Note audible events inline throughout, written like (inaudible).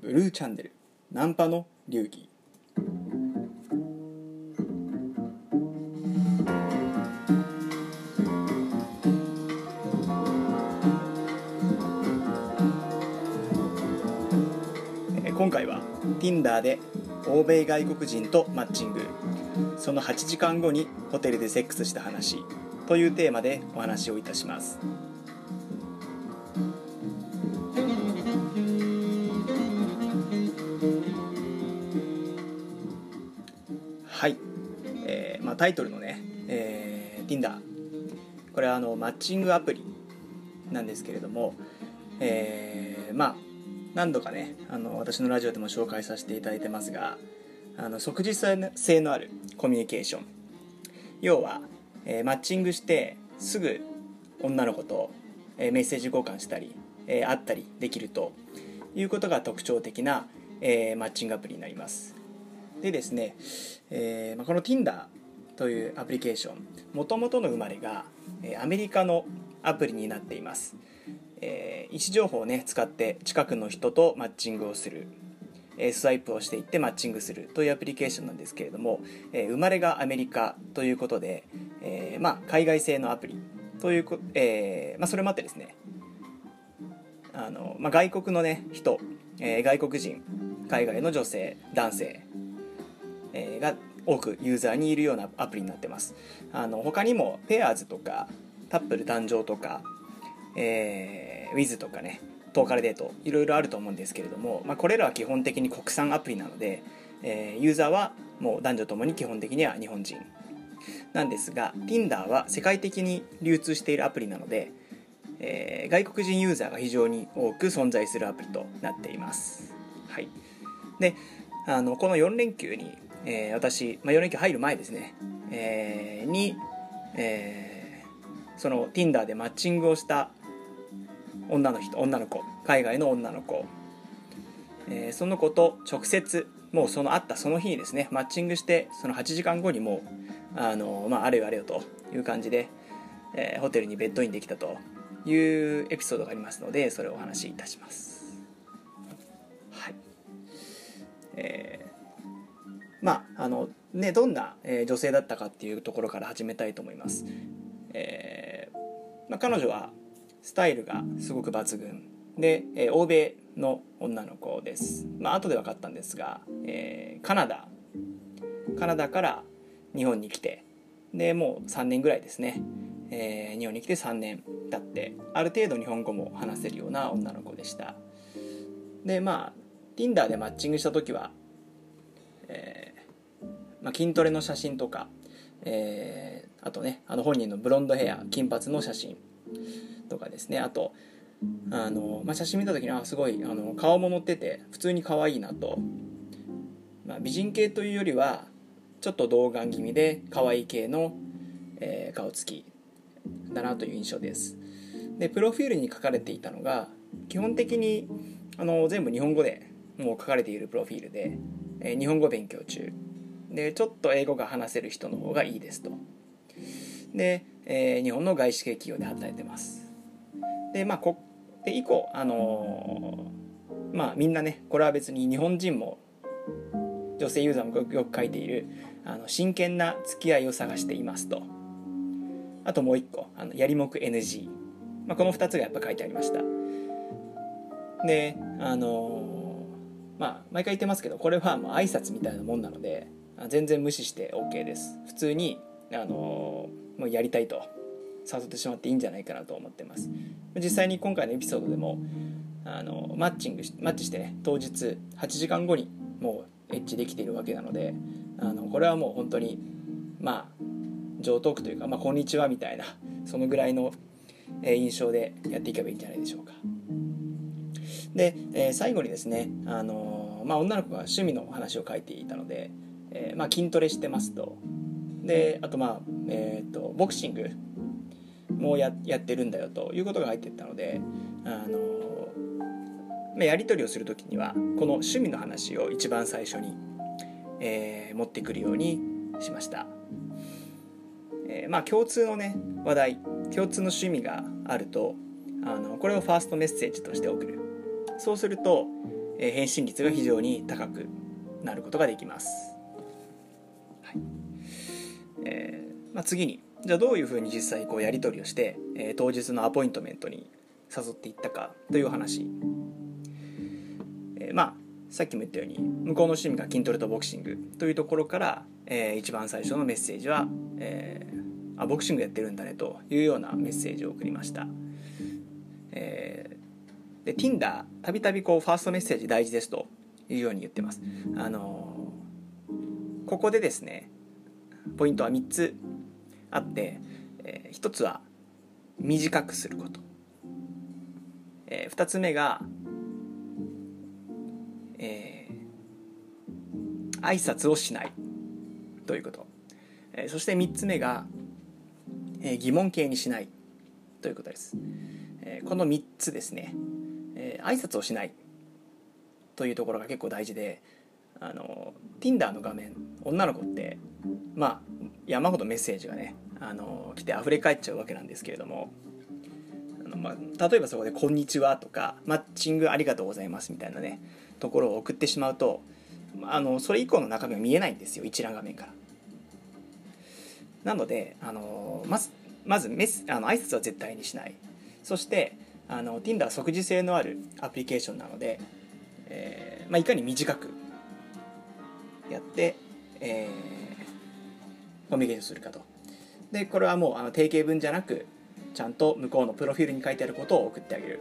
ブルーチャンネル。ナンパの流儀えー今回は Tinder で欧米外国人とマッチング。その8時間後にホテルでセックスした話というテーマでお話をいたします。タイトルのね、えー Tinder これはあのマッチングアプリなんですけれども、えーまあ何度かねあの私のラジオでも紹介させていただいてますがあの即時性のあるコミュニケーション。要は、えーマッチングしてすぐ女の子と、えーメッセージ交換したり、えー会ったりできるということが特徴的な、えーマッチングアプリになります。でですね、えーまあ、この Tinder というアプリケーション。もともとの生まれが、アメリカのアプリになっています、えー位置情報をね使って近くの人とマッチングをする。スワイプをしていってマッチングするというアプリケーションなんですけれども、えー生まれがアメリカということで、えーまあ、海外製のアプリというこ、えーまあ、それもあってですねあの、まあ、外国の、ね、人、え外国人海外の女性男性、えーが多くユーザーにいるようなアプリになってます。あの他にもペアーズとかタップル誕生とか、えー、ウィズとかねトーカルデートいろいろあると思うんですけれども、まあ、これらは基本的に国産アプリなので、えーユーザーはもう男女ともに基本的には日本人。なんですが Tinder は世界的に流通しているアプリなので、えー外国人ユーザーが非常に多く存在するアプリとなっています。はい、であのこの4連休に、えー私、まあ、4連休入る前ですね、えーに、えーその Tinder でマッチングをした女の人女の子海外の女の子、えーその子と直接もうその会ったその日にですねマッチングしてその8時間後にもうあの、まあ、あれよあれよという感じで、えーホテルにベッドインできたというエピソードがありますのでそれをお話しいたします。はい。えーまああのねどんな、え女性だったかっていうところから始めたいと思います、えーまあ、彼女はスタイルがすごく抜群。で、え欧米の女の子です。まあ後で分かったんですが、えーカナダ。カナダから日本に来て。でもう3年ぐらいですね、えー日本に来て3年経って。ある程度日本語も話せるような女の子でした。でまあ Tinder でマッチングした時は、えーまあ、筋トレの写真とか、えーあとねあの本人のブロンドヘア金髪の写真とかですね。あとあの、まあ、写真見た時にあすごいあの顔も乗ってて普通に可愛いなと、まあ、美人系というよりはちょっと童顔気味で可愛い系の、えー顔つきだなという印象です。でプロフィールに書かれていたのが基本的にあの全部日本語でもう書かれているプロフィールで、えー日本語勉強中。でちょっと英語が話せる人の方がいいですと。で、えー日本の外資系企業で働いてます。でまあこで以降あのーまあみんなねこれは別に日本人も女性ユーザーもよくよく書いているあの真剣な付き合いを探していますと。あともう一個あのやりもく NG、まあ、この2つがやっぱ書いてありました。であのーまあ毎回言ってますけどこれはもう挨拶みたいなもんなので全然無視して OK です。普通にあのーもうやりたいと誘ってしまっていいんじゃないかなと思ってます。実際に今回のエピソードでもあのマッチングマッチしてね当日8時間後にもうエッチできているわけなのであのこれはもう本当にまあ上トークというか、まあ、こんにちはみたいなそのぐらいの印象でやっていけばいいんじゃないでしょうか。で、えー最後にですね、あのまあ、女の子が趣味の話を書いていたので、えーまあ、筋トレしてますと。であとまあ、えー、とボクシングもややってるんだよということが入っていったので、あのーまあ、やり取りをする時にはこの趣味の話を一番最初に、えー持ってくるようにしました、えーまあ共通のね話題共通の趣味があるとあのこれをファーストメッセージとして送る。そうすると、え返信率が非常に高くなることができます、はい。えーまあ、次にじゃあどういうふうに実際こうやり取りをして、えー、当日のアポイントメントに誘っていったかという話、えー、まあさっきも言ったように向こうの趣味が筋トレとボクシングというところから、えー、一番最初のメッセージは、えー、あボクシングやってるんだねというようなメッセージを送りました、え、で Tinder たびたびこうファーストメッセージ大事ですというように言ってます。あのー、ここでですねポイントは3つあって、えー、1つは短くすること、えー、2つ目がえー、挨拶をしないということ、えー、そして3つ目が、えー、疑問形にしないということです、えー、この3つですね、えー、挨拶をしないというところが結構大事であの Tinder の画面女の子ってまあ山ほどメッセージがねあの来て溢れ返っちゃうわけなんですけれどもあの、まあ、例えばそこで「こんにちは」とか「マッチングありがとうございます」みたいなねところを送ってしまうとあのそれ以降の中身は見えないんですよ一覧画面から。なのであのまずまずメスあの挨拶は絶対にしない。そしてあの Tinder は即時性のあるアプリケーションなので、えーまあ、いかに短くやって、えー、コミュニケーションするかと。でこれはもうあの定型文じゃなくちゃんと向こうのプロフィールに書いてあることを送ってあげる。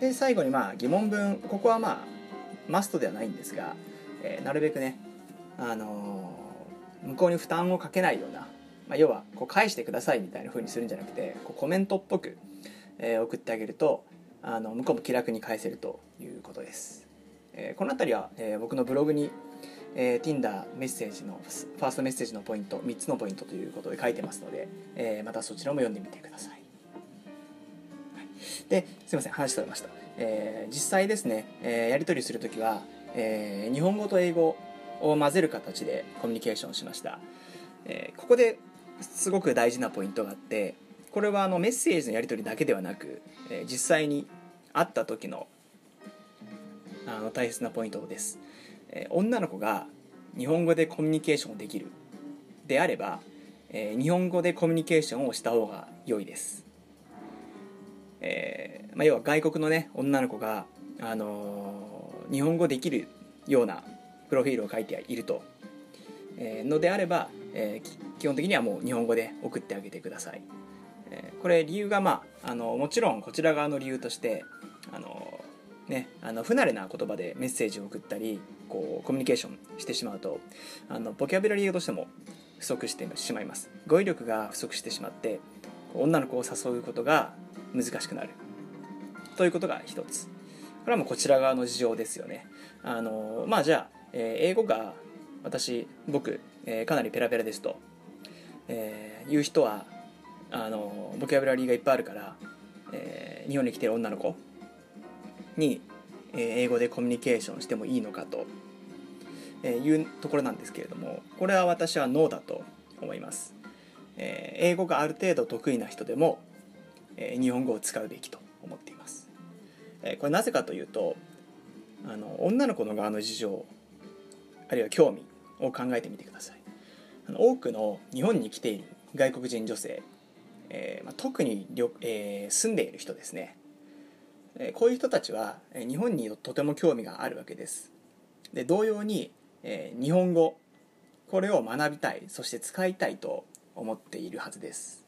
で最後にまあ疑問文。ここはまあマストではないんですが、えー、なるべくね、あのー、向こうに負担をかけないような、まあ、要はこう返してくださいみたいな風にするんじゃなくてこうコメントっぽく、えー、送ってあげるとあの向こうも気楽に返せるということです、えこの辺りは、え僕のブログに、え Tinder メッセージのファーストメッセージのポイント3つのポイントということで書いてますので、えまたそちらも読んでみてください、はい、ですいません話しとれました。えー、実際ですね、えー、やり取りする時は、えー、日本語と英語を混ぜる形でコミュニケーションしました、えここですごく大事なポイントがあってこれはあのメッセージのやり取りだけではなく、え実際に会った時のあの大切なポイントです、え女の子が日本語でコミュニケーションできるであれば、え日本語でコミュニケーションをした方が良いです。えー、まあ、要は外国のね女の子が、あのー、日本語できるようなプロフィールを書いていると、えー、のであれば、え基本的にはもう日本語で送ってあげてください、えこれ理由がまああのもちろんこちら側の理由としてあのね、あの不慣れな言葉でメッセージを送ったりこうコミュニケーションしてしまうとあのボキャブラリーとしても不足してしまいます。語彙力が不足してしまって女の子を誘うことが難しくなる。ということが一つ。これはもうこちら側の事情ですよね。あのまあじゃあ、えー、英語が私僕、えー、かなりペラペラですと、えー、いう人はあのボキャブラリーがいっぱいあるから、えー、日本に来てる女の子に、えー、英語でコミュニケーションしてもいいのかと、えー、いうところなんですけれどもこれは私はノーだと思います、えー、英語がある程度得意な人でもえ日本語を使うべきと思っています。えこれなぜかというとあの女の子の側の事情あるいは興味を考えてみてください。あの多くの日本に来ている外国人女性、えー、まあ、特にりょ、えー、住んでいる人ですね、えー、こういう人たちは日本にとても興味があるわけです。で同様に、え日本語これを学びたいそして使いたいと思っているはずです。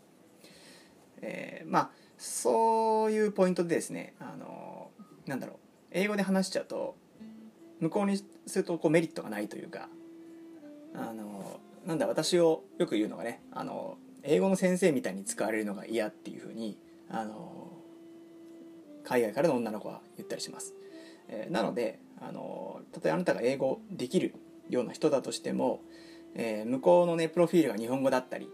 えー、まあそういうポイントでですねあのなんだろう英語で話しちゃうと向こうにするとこうメリットがないというかあのなんだ私をよく言うのがねあの英語の先生みたいに使われるのが嫌っていうふうにあの海外からの女の子は言ったりします、えー、なのであの例えばあなたが英語できるような人だとしても、えー、向こうのねプロフィールが日本語だったり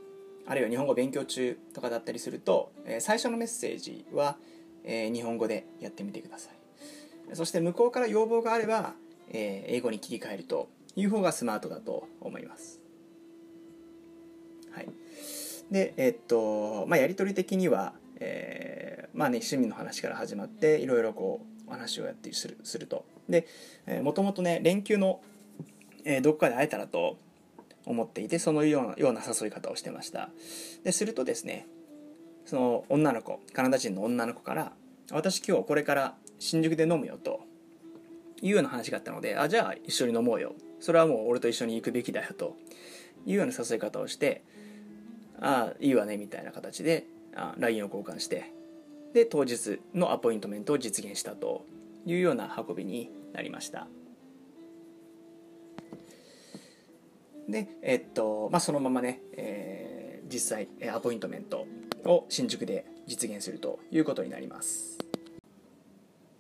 あるいは日本語勉強中とかだったりすると、え最初のメッセージは、え日本語でやってみてください。そして向こうから要望があれば、え英語に切り替えるという方がスマートだと思います。はい。でえっとまあやり取り的には、えー、まあね趣味の話から始まっていろいろこうお話をやってするすると。でもともとね連休の、えー、どっかで会えたらと思っていてそのようなような誘い方をしてました。でするとですねその女の子カナダ人の女の子から「私今日これから新宿で飲むよ」というような話があったので「あじゃあ一緒に飲もうよ」それはもう俺と一緒に行くべきだよというような誘い方をして「あいいわね」みたいな形であ LINE を交換してで当日のアポイントメントを実現したというような運びになりました。でえっとまあそのままね、えー、実際アポイントメントを新宿で実現するということになります。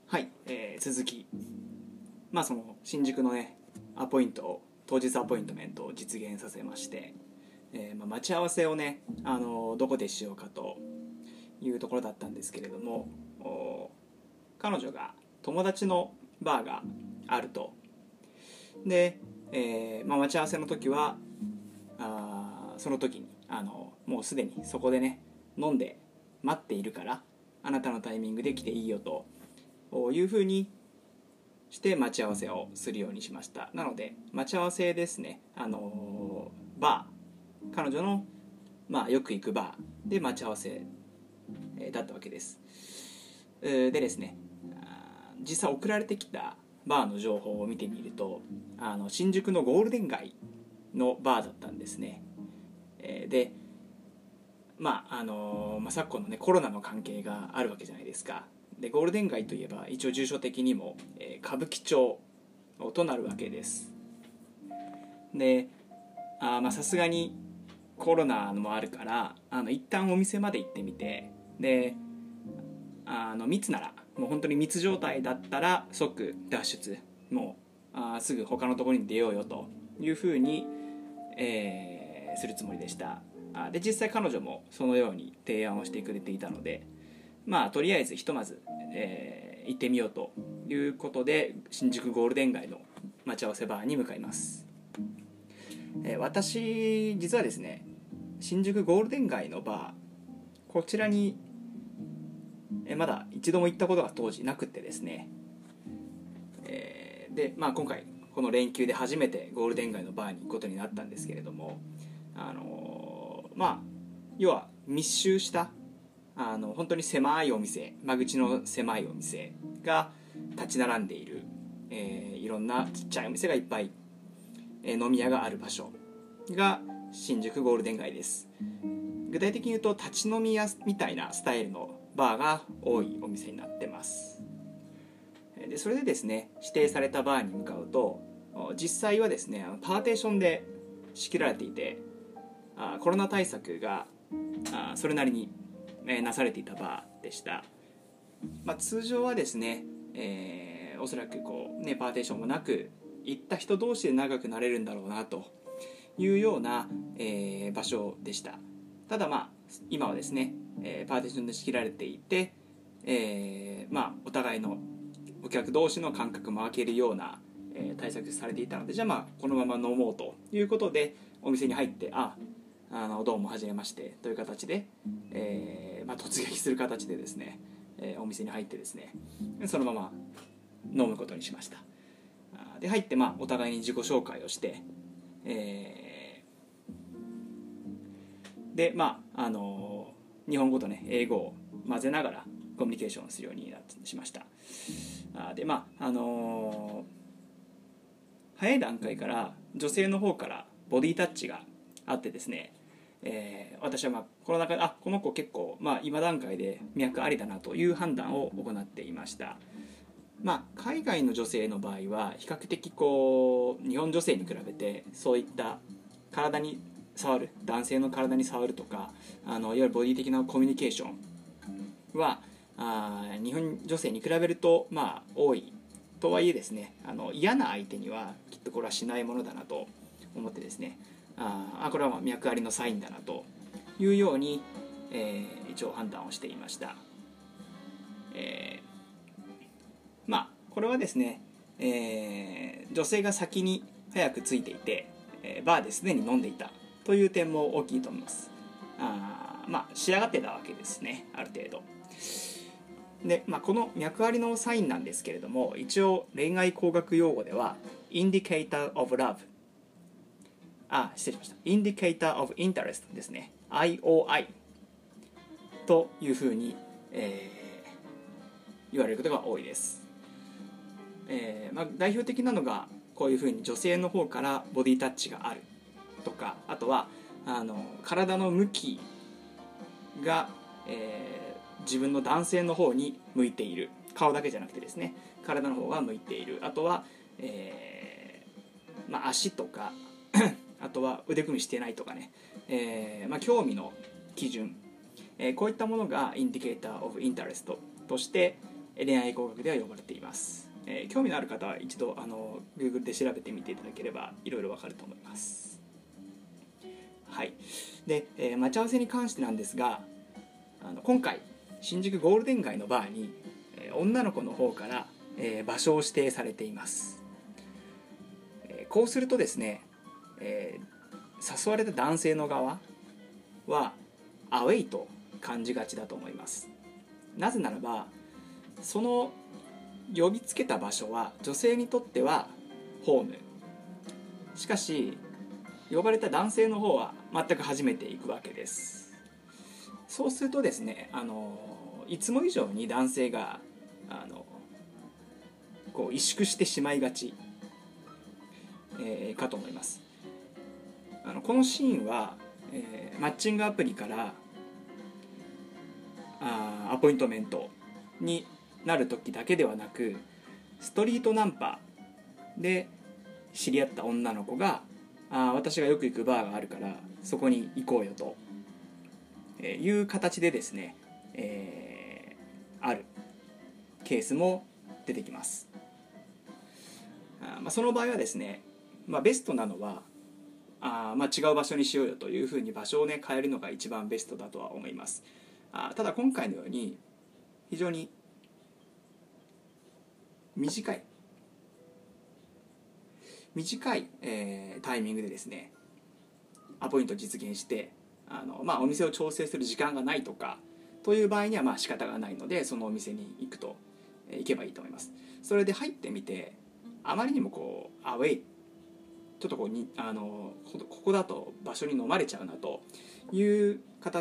はい、えー、続き。まあその新宿のねアポイントを当日アポイントメントを実現させまして、えーまあ、待ち合わせをねあのどこでしようかというところだったんですけれども彼女が友達のバーがあると。で、えーまあ、待ち合わせの時はあその時にあのもうすでにそこでね飲んで待っているからあなたのタイミングで来ていいよというふうにして待ち合わせをするようにしました。なので待ち合わせですねあのバー彼女の、まあ、よく行くバーで待ち合わせだったわけです。でですね実際送られてきたバーの情報を見てみるとあの新宿のゴールデン街のバーだったんですね。でまああのまあ、昨今のねコロナの関係があるわけじゃないですか。でゴールデン街といえば一応住所的にも、え、歌舞伎町となるわけです。でさすがにコロナもあるからあの一旦お店まで行ってみてであの密ならもう本当に密状態だったら即脱出もうあすぐ他のところに出ようよというふうに、えー、するつもりでした。あで実際彼女もそのように提案をしてくれていたのでまあとりあえずひとまず、えー、行ってみようということで新宿ゴールデン街の待ち合わせバーに向かいます、えー、私実はですね新宿ゴールデン街のバーこちらに、えー、まだ一度も行ったことが当時なくてですね、えー、でまあ今回この連休で初めてゴールデン街のバーに行くことになったんですけれどもあのー、まあ要は密集したあの本当に狭いお店間口の狭いお店が立ち並んでいる、えー、いろんなちっちゃいお店がいっぱい、飲み屋がある場所が新宿ゴールデン街です。具体的に言うと立ち飲み屋みたいなスタイルのバーが多いお店になってます。でそれでですね指定されたバーに向かうと実際はですねパーテーションで仕切られていてコロナ対策がそれなりになされていたバーでした、まあ、通常はですね、えー、おそらくこう、ね、パーテーションもなく行った人同士で長くなれるんだろうなというような、えー、場所でした。ただまあ今はですね、えー、パーテーションで仕切られていて、えー、まあお互いのお客同士の間隔も空けるような、えー、対策されていたのでじゃあまあこのまま飲もうということでお店に入ってああのどうもはじめましてという形で、えーまあ、突撃する形でですね、えー、お店に入ってですねそのまま飲むことにしました。で入って、まあ、お互いに自己紹介をして、えー、でまああのー、日本語とね英語を混ぜながらコミュニケーションするようになしました。あでまああのー、早い段階から女性の方からボディタッチがあってですねえー、私はまあこの中であこの子結構、まあ、今段階で脈ありだなという判断を行っていました、まあ、海外の女性の場合は比較的こう日本女性に比べてそういった体に触る男性の体に触るとかあのいわゆるボディ的なコミュニケーションはあ日本女性に比べるとまあ多いとはいえですねあの嫌な相手にはきっとこれはしないものだなと思ってですねああこれは脈ありのサインだなというように、えー、一応判断をしていました、えー、これはですね、えー、女性が先に早く着いていて、えバーですでに飲んでいたという点も大きいと思います。あまあ仕上がってたわけですねある程度。で、まあ、この脈ありのサインなんですけれども一応恋愛工学用語では Indicator of Love あ失礼しました。Indicator of Interest ですね。IOI というふうに、えー、言われることが多いです、えーまあ、代表的なのがこういうふうに女性の方からボディタッチがあるとかあとはあの体の向きが、えー、自分の男性の方に向いている。顔だけじゃなくてですね。体の方が向いている。あとは、えーまあ、足とか (clears throat) あとは腕組みしてないとかね、えーまあ、興味の基準、えー、こういったものが indicator of interest として恋愛工学では呼ばれています、えー、興味のある方は一度あの Google で調べてみていただければいろいろわかると思います。はい。で、えー、待ち合わせに関してなんですがあの今回新宿ゴールデン街のバーに、えー、女の子の方から、えー、場所を指定されています、えー、こうするとですね、えー、誘われた男性の側はアウェイと感じがちだと思います。なぜならばその呼びつけた場所は女性にとってはホーム。しかし呼ばれた男性の方は全く初めて行くわけです。そうするとですねあのいつも以上に男性があのこう萎縮してしまいがち、えー、かと思います。あのこのシーンは、えー、マッチングアプリからあアポイントメントになる時だけではなくストリートナンパで知り合った女の子があ私がよく行くバーがあるからそこに行こうよとえいう形でですね、えー、あるケースも出てきます。あ、まあ、その場合はですね、まあ、ベストなのはあ、まあ、違う場所にしようよというふうに場所をね変えるのが一番ベストだとは思います。あただ今回のように非常に短い。短い、えー、タイミングでですねアポイント実現してあの、まあ、お店を調整する時間がないとかという場合にはまあ仕方がないのでそのお店に行くと、えー、行けばいいと思います。それで入ってみてあまりにもこうアウェイちょっとこうにあのここだと場所に飲まれちゃうなという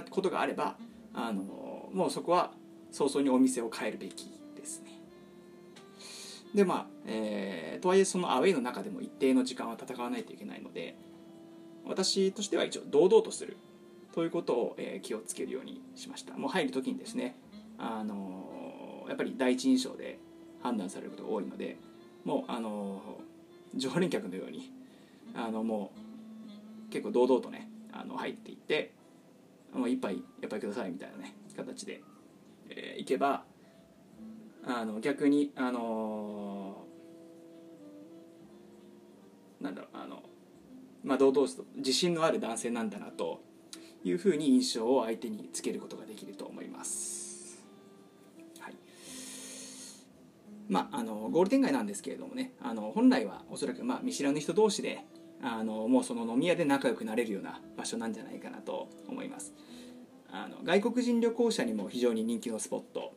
ことがあればあのもうそこは早々にお店を変えるべきですね。でまあ、えー、とはいえそのアウェイの中でも一定の時間は戦わないといけないので私としては一応堂々とするということを、えー、気をつけるようにしました。もう入る時にですね、あのー、やっぱり第一印象で判断されることが多いのでもう、あのー、常連客のようにあのもう結構堂々とねあの入っていってもう一杯やっぱりくださいみたいなね形で、えー、いけばあの逆にあのー、なんだろうあのまあ堂々と自信のある男性なんだなというふうに印象を相手につけることができると思います。はい、まあ、あのゴールデン街なんですけれどもねあの本来はおそらく、まあ、見知らぬ人同士であのもうその飲み屋で仲良くなれるような場所なんじゃないかなと思いますあの外国人旅行者にも非常に人気のスポット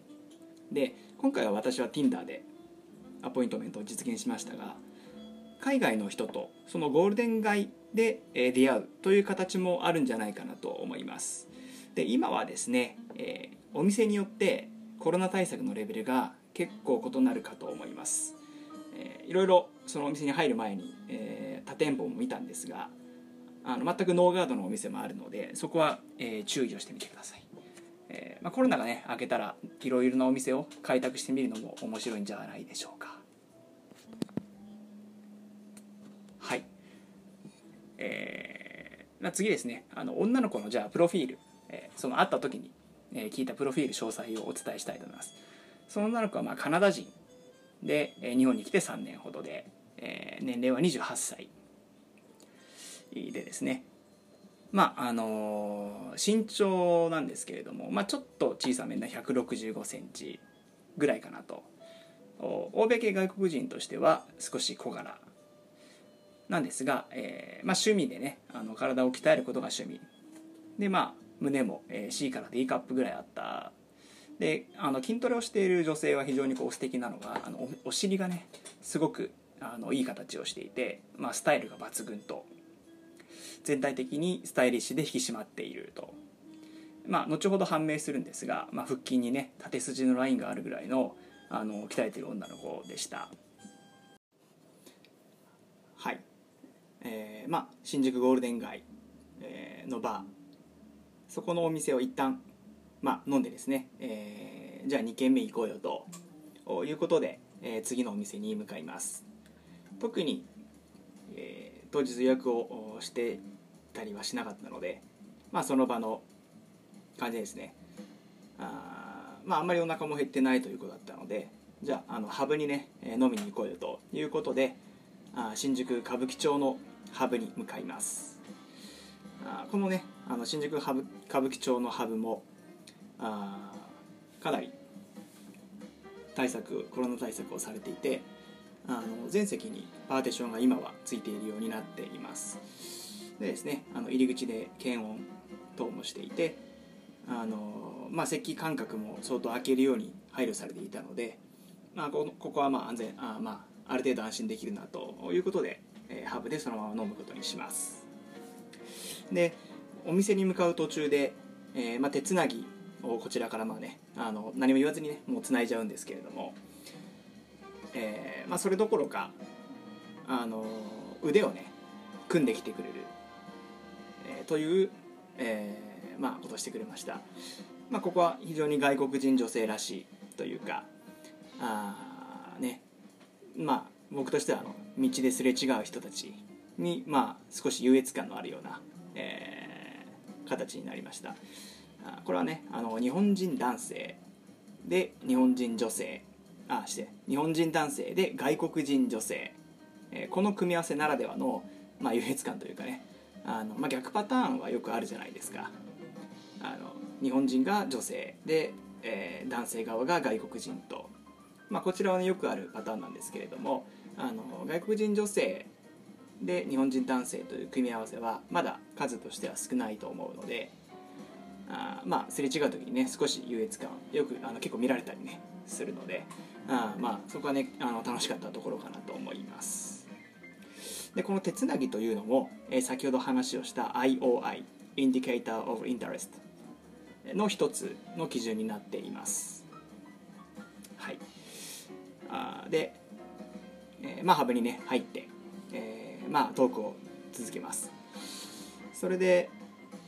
で今回は私は Tinder でアポイントメントを実現しましたが海外の人とそのゴールデン街で出会うという形もあるんじゃないかなと思います。で今はですね、えー、お店によってコロナ対策のレベルが結構異なるかと思います、えー、いろいろそのお店に入る前に、えー、他店舗も見たんですがあの全くノーガードのお店もあるのでそこは、えー、注意をしてみてください、えーまあ、コロナがね明けたらいろいろなお店を開拓してみるのも面白いんじゃないでしょうか。はい。えー、次ですね。あの女の子のじゃあプロフィール、えー、その会った時に、え、聞いたプロフィール詳細をお伝えしたいと思います。その女の子はまあカナダ人。で、え、日本に来て3年ほどで、えー、年齢は28歳。でですね。まああのー、身長なんですけれども、まあ、ちょっと小さめな1 6 5センチぐらいかなと。欧米系外国人としては少し小柄なんですが、えーまあ、趣味でねあの体を鍛えることが趣味。でまあ胸も、えー、C から D カップぐらいあった。であの筋トレをしている女性は非常にこう素敵なのがあのおお尻がねすごくあのいい形をしていて、まあ、スタイルが抜群と全体的にスタイリッシュで引き締まっていると、まあ、後ほど判明するんですが、まあ、腹筋にね縦筋のラインがあるぐらいのあの鍛えてる女の子でした。はい。えー、まあ新宿ゴールデン街、えー、のバー。そこのお店を一旦まあ飲んでですね、えー、じゃあ2軒目行こうよということで、えー、次のお店に向かいます。特に、えー、当日予約をしてったりはしなかったのでまあその場の感じですね。あまああんまりお腹も減ってないということだったのでじゃああのハブにね飲みに行こうよということであ新宿歌舞伎町のハブに向かいます。あこのねあの新宿ハブ歌舞伎町のハブもあかなり対策コロナ対策をされていてあの全席にパーティションが今はついているようになっています。でですねあの入り口で検温等もしていてあの、まあ、席間隔も相当空けるように配慮されていたので、まあ、ここはまあ安全あ,、まあ、ある程度安心できるなということで、えー、ハブでそのまま飲むことにします。でお店に向かう途中で、えーまあ、手つなぎをこちらからまあねあの何も言わずにねもうつないじゃうんですけれども、えーまあ、それどころかあの腕をね組んできてくれる、という、えーまあ、ことをしてくれました、まあ、ここは非常に外国人女性らしいというかあね。まあ僕としてはあの道ですれ違う人たちに、まあ、少し優越感のあるような、えー、形になりました。これはねあの日本人男性で日本人女性あして日本人男性で外国人女性、えー、この組み合わせならではの、まあ、優越感というかね。あの、まあ、逆パターンはよくあるじゃないですか。あの日本人が女性で、えー、男性側が外国人と、まあ、こちらは、ね、よくあるパターンなんですけれどもあの外国人女性で日本人男性という組み合わせはまだ数としては少ないと思うのであまあすれ違う時にね少し優越感よくあの結構見られたりねするのであまあそこはねあの楽しかったところかなと思います。でこの手つなぎというのも、えー、先ほど話をした IOI Indicator of Interest の一つの基準になっています。はい。あで、えー、まあハブにね入って、えー、まあトークを続けます。それで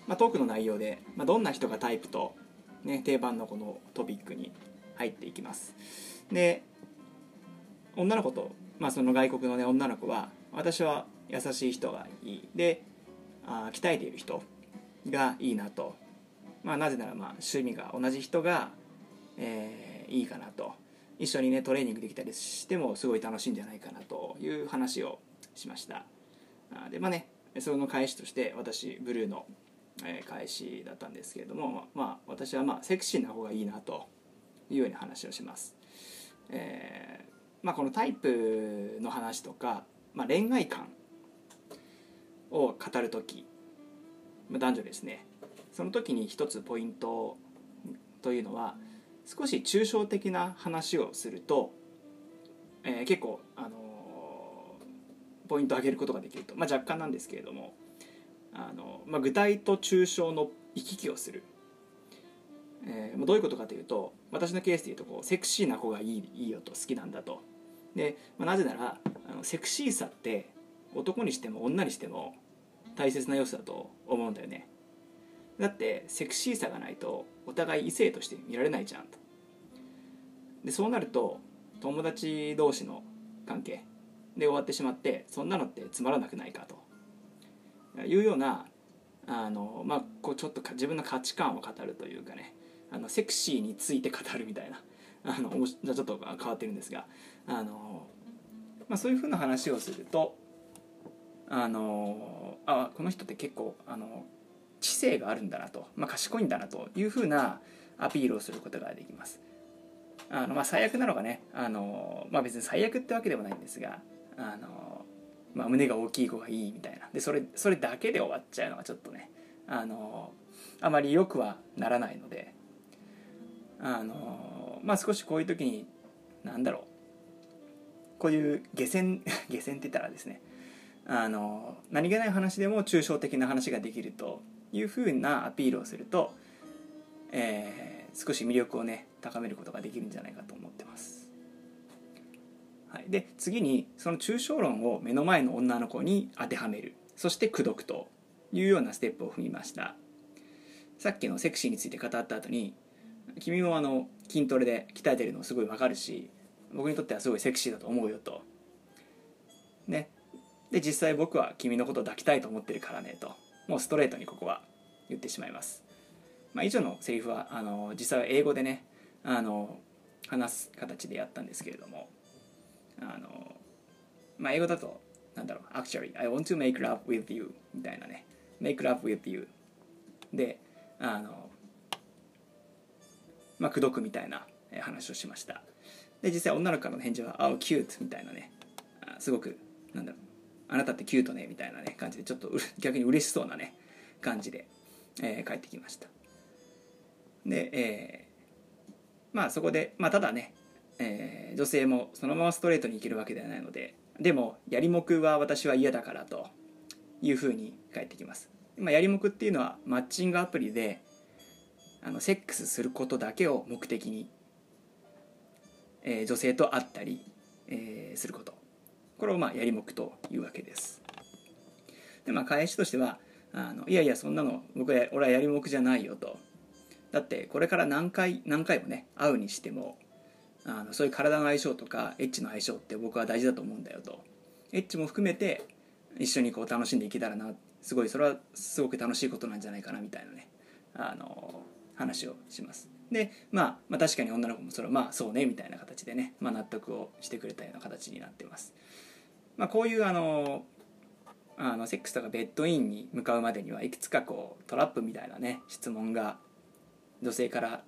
まあ、トークの内容で、まあ、どんな人がタイプと、ね、定番のこのトピックに入っていきます。で女の子と、まあ、その外国の、ね、女の子は私は優しい人がいい。であ鍛えている人がいいなと、まあ、なぜならまあ趣味が同じ人が、えー、いいかなと。一緒にねトレーニングできたりしてもすごい楽しいんじゃないかなという話をしました。あでまあねその返しとして私ブルーの、返しだったんですけれども、まあ、私はまあセクシーな方がいいなというように話をします。えーまあ、このタイプの話とか、まあ、恋愛観を語る時、まあ、男女ですね。その時に一つポイントというのは少し抽象的な話をすると、えー、結構、あのー、ポイントを上げることができると、まあ、若干なんですけれどもあの、まあ、具体と抽象の行き来をする、えー、どういうことかというと私のケースでいうとこうセクシーな子がいいいいよと好きなんだと。で、まあ、なぜならあのセクシーさって男にしても女にしても大切な要素だと思うんだよね。だってセクシーさがないとお互い異性として見られないじゃんと。でそうなると友達同士の関係で終わってしまってそんなのってつまらなくないかと。いうようなあの、まあ、こうちょっと自分の価値観を語るというかね。あのセクシーについて語るみたいな。あのじゃちょっと変わってるんですが。あの、まあ、そういうふうな話をするとあのあこの人って結構あの知性があるんだなと、まあ、賢いんだなというふうなアピールをすることができます。あのまあ、最悪なのがねあの、まあ、別に最悪ってわけでもないんですがあのまあ、胸が大きい子がいいみたいなでそれそれだけで終わっちゃうのはちょっとねあのあまり良くはならないのであのまあ少しこういう時に何だろうこういう下船 (laughs) 下船って言ったらですねあの何気ない話でも抽象的な話ができるというふうなアピールをすると、えー、少し魅力をね高めることができるんじゃないかと思ってます。はい、で次にその抽象論を目の前の女の子に当てはめる。そして口説くというようなステップを踏みました。さっきのセクシーについて語った後に君もあの筋トレで鍛えてるのすごいわかるし僕にとってはすごいセクシーだと思うよと。ね。で実際僕は君のことを抱きたいと思ってるからねと。もうストレートにここは言ってしまいます、まあ、以上のセリフはあの実際は英語でねあの話す形でやったんですけれども。あの、まあ、英語だとなんだろう Actually I want to make love with you みたいなね。make love with you であのまあ口説くみたいな話をしました。で実際女の子の返事は「Oh cute」みたいなね。すごくなんだろう。あなたってキュートねみたいなね感じでちょっと (laughs) 逆に嬉しそうなね感じで、えー、帰ってきました。で、えー、まあそこでまあただね、えー、女性もそのままストレートにいけるわけではないのででもやりもくは私は嫌だからというふうに帰ってきます。まあ、やりもくっていうのはマッチングアプリであのセックスすることだけを目的にえー、女性と会ったり、えー、すること。これをまあやりもくというわけです。でまあ返しとしてはあのいやいやそんなの僕は俺はやりもくじゃないよと。だってこれから何回何回もね会うにしてもあのそういう体の相性とかエッチの相性って僕は大事だと思うんだよと。エッチも含めて一緒にこう楽しんでいけたらな。すごいそれはすごく楽しいことなんじゃないかなみたいなね。あの話をします。で、まあ、まあ確かに女の子もそれはまあそうねみたいな形でね、まあ、納得をしてくれたような形になってます、まあ、こういうあのあのセックスとかベッドインに向かうまでにはいくつかこうトラップみたいなね質問が女性から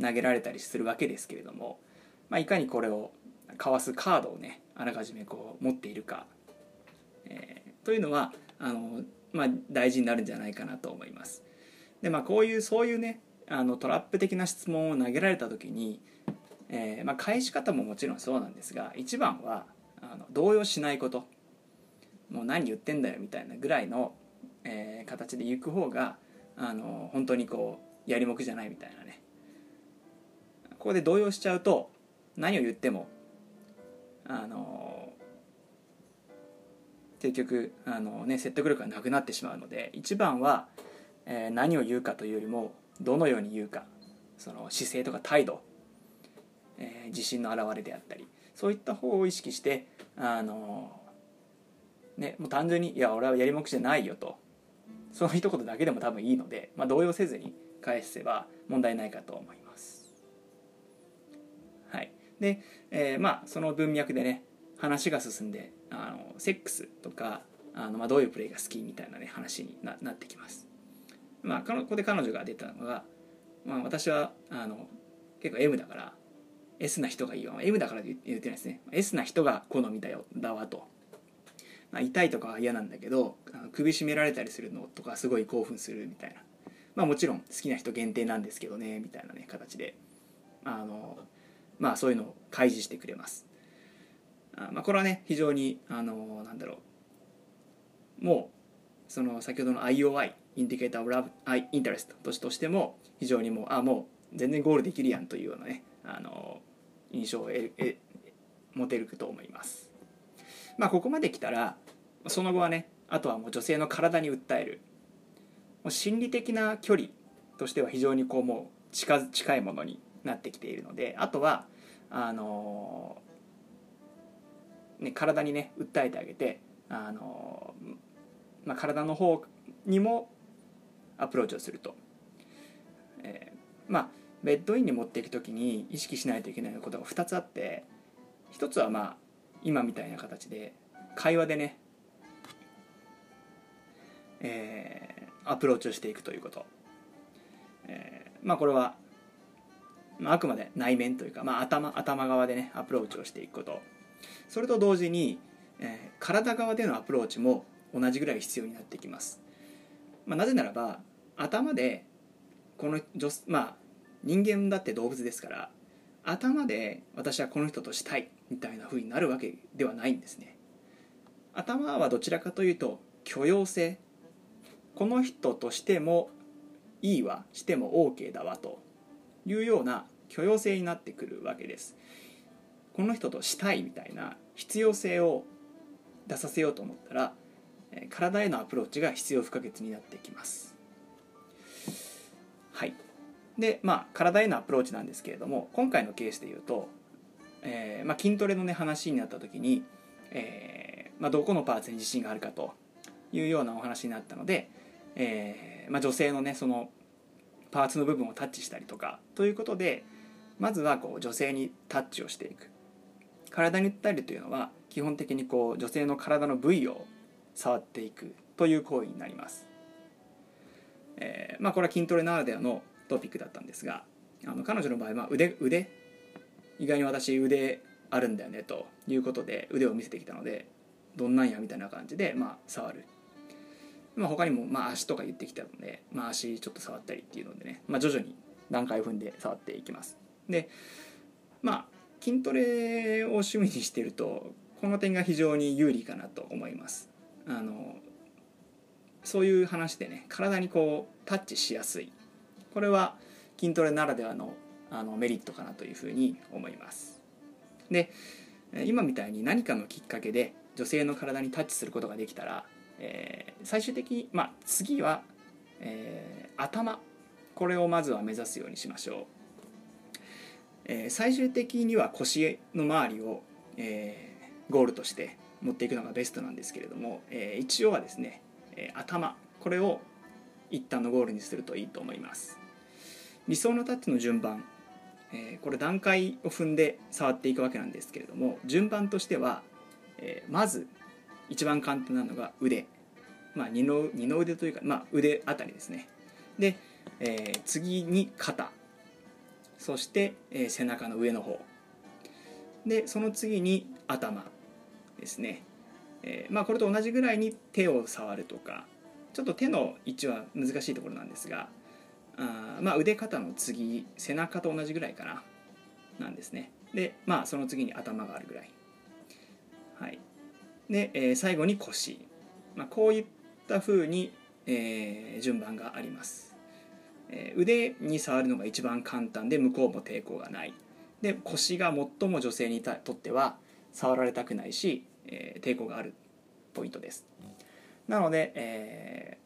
投げられたりするわけですけれども、まあ、いかにこれをかわすカードをねあらかじめこう持っているか、えー、というのはあの、まあ、大事になるんじゃないかなと思います。でまあこういうそういうねあのトラップ的な質問を投げられた時に、えーまあ、返し方ももちろんそうなんですが一番はあの動揺しないこと。もう何言ってんだよみたいなぐらいの、えー、形で行く方があの本当にこうやりもくじゃないみたいなね。ここで動揺しちゃうと何を言ってもあの結局あの、ね、説得力がなくなってしまうので一番は、えー、何を言うかというよりもどのように言うかその姿勢とか態度、えー、自信の表れであったりそういった方を意識してあのねもう単純に「いや俺はやりもくじゃないよ」とその一言だけでも多分いいので、まあ、動揺せずに返せば問題ないかと思います。はいで、えー、まあその文脈でね話が進んであのセックスとかあの、まあ、どういうプレイが好きみたいなね話にななってきます。まあ、ここで彼女が出たのが、まあ、私はあの結構 M だから S な人がいいよ M だから言ってないですね。S な人が好みだよだわと、まあ、痛いとかは嫌なんだけど首絞められたりするのとかすごい興奮するみたいな。まあもちろん好きな人限定なんですけどねみたいなね形で。あのまあそういうのを開示してくれます。あまあこれはね非常にあのなんだろう。もうその先ほどの IOI インディケーターオブラブインタレストとしても非常にもうあもう全然ゴールできるやんというようなねあの印象を得持てると思います。まあここまで来たらその後はねあとはもう女性の体に訴える。もう心理的な距離としては非常にこうもう近近いものになってきているのであとはあのね、体にね訴えてあげてあの、まあ、体の方にもアプローチをすると、えー、まあベッドインに持っていく時に意識しないといけないことが2つあって1つはまあ今みたいな形で会話でね、えー、アプローチをしていくということ、えー、まあこれは、まあ、あくまで内面というか、まあ、頭頭側でねアプローチをしていくこと。それと同時に、えー、体側でのアプローチも同じぐらい必要になってきます。まあ、なぜならば頭でこの女,、まあ、人間だって動物ですから頭で私はこの人としたいみたいな風になるわけではないんですね。頭はどちらかというと許容性。この人としてもいいわしても OK だわというような許容性になってくるわけです。この人としたいみたいな必要性を出させようと思ったら体へのアプローチが必要不可欠になってきます。はい。でまあ体へのアプローチなんですけれども今回のケースで言うと、えーまあ、筋トレのね話になった時に、えーまあ、どこのパーツに自信があるかというようなお話になったので、えーまあ、女性のねそのパーツの部分をタッチしたりとかということでまずはこう女性にタッチをしていく。体に訴えるというのは基本的にこう女性の体の部位を触っていくという行為になります、えー、まあこれは筋トレならではのトピックだったんですがあの彼女の場合は腕腕？意外に私腕あるんだよねということで腕を見せてきたのでどんなんやみたいな感じでまあ触る、まあ、他にもまあ足とか言ってきたので、まあ、足ちょっと触ったりっていうのでね、まあ、徐々に段階を踏んで触っていきます。でまあ筋トレを趣味にしてるとこの点が非常に有利かなと思います。あのそういう話でね体にこうタッチしやすい。これは筋トレならではのあのメリットかなというふうに思います。で今みたいに何かのきっかけで女性の体にタッチすることができたら、えー、最終的に、まあ、次は、えー、頭。これをまずは目指すようにしましょう、えー、最終的には腰の周りを、えー、ゴールとして持っていくのがベストなんですけれども、えー、一応はですね、えー、頭これを一旦のゴールにするといいと思います。理想のタッチの順番、えー、これ段階を踏んで触っていくわけなんですけれども順番としては、えー、まず一番簡単なのが腕、まあ、二の二の腕というか、まあ、腕あたりですね。で、えー、次に肩。そして、えー、背中の上の方。でその次に頭。ですね、えー、まあこれと同じぐらいに手を触るとかちょっと手の位置は難しいところなんですがあまあ腕肩の次背中と同じぐらいかななんですね。でまあその次に頭があるぐらい。はい。で、えー、最後に腰、まあ、こういったふうに、えー、順番があります、え、腕に触るのが一番簡単で向こうも抵抗がない。で腰が最も女性にとっては触られたくないし、えー、抵抗があるポイントです。なので、え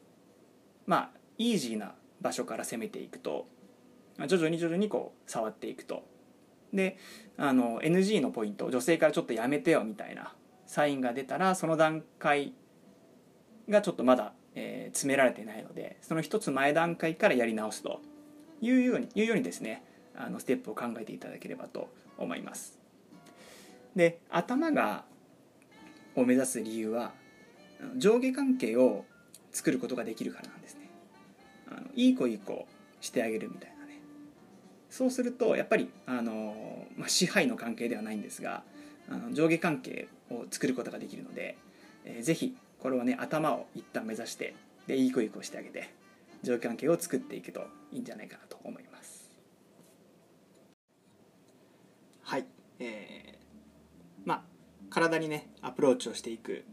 ー、まあイージーな場所から攻めていくと徐々に徐々にこう触っていくと。であの NG のポイント女性からちょっとやめてよみたいなサインが出たらその段階がちょっとまだ、えー、詰められてないのでその一つ前段階からやり直すというようにいうようにですねあのステップを考えていただければと思います。で頭がを目指す理由は上下関係を作ることができるからなんですね。あのいい子いい子してあげるみたいなね。そうするとやっぱりあの、まあ、支配の関係ではないんですがあの上下関係を作ることができるので、えー、ぜひこれはね頭を一旦目指してでいい子いい子してあげて上下関係を作っていくといいんじゃないかなと思います。はい。えー、体にねアプローチをしていく。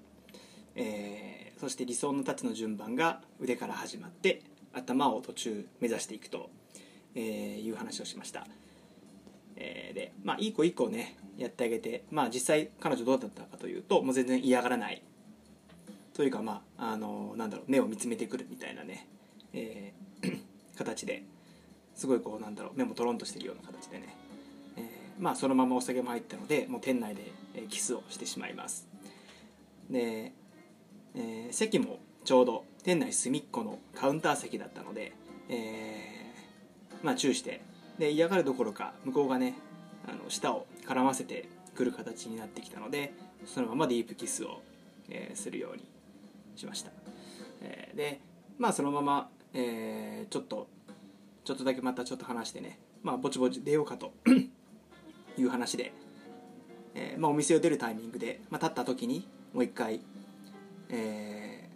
えー、そして理想のタッチの順番が腕から始まって頭を途中目指していくと、えー、いう話をしました、えー、でまあいい子いい子ねやってあげてまあ実際彼女どうだったかというともう全然嫌がらない。というかまああのなんだろう目を見つめてくるみたいなね、えー、(coughs) 形ですごいこうなんだろう目もトロンとしてるような形でね、えー、まあそのままお酒も入ったのでもう店内でキスをしてしまいます。でえー、席もちょうど店内隅っこのカウンター席だったので、えー、まあ注意してで嫌がるどころか向こうがねあの舌を絡ませてくる形になってきたのでそのままディープキスを、えー、するようにしました、えー、でまあそのまま、えー、ちょっとちょっとだけまたちょっと話してねまあぼちぼち出ようかという話で、えーまあ、お店を出るタイミングで、まあ、立った時にもう一回え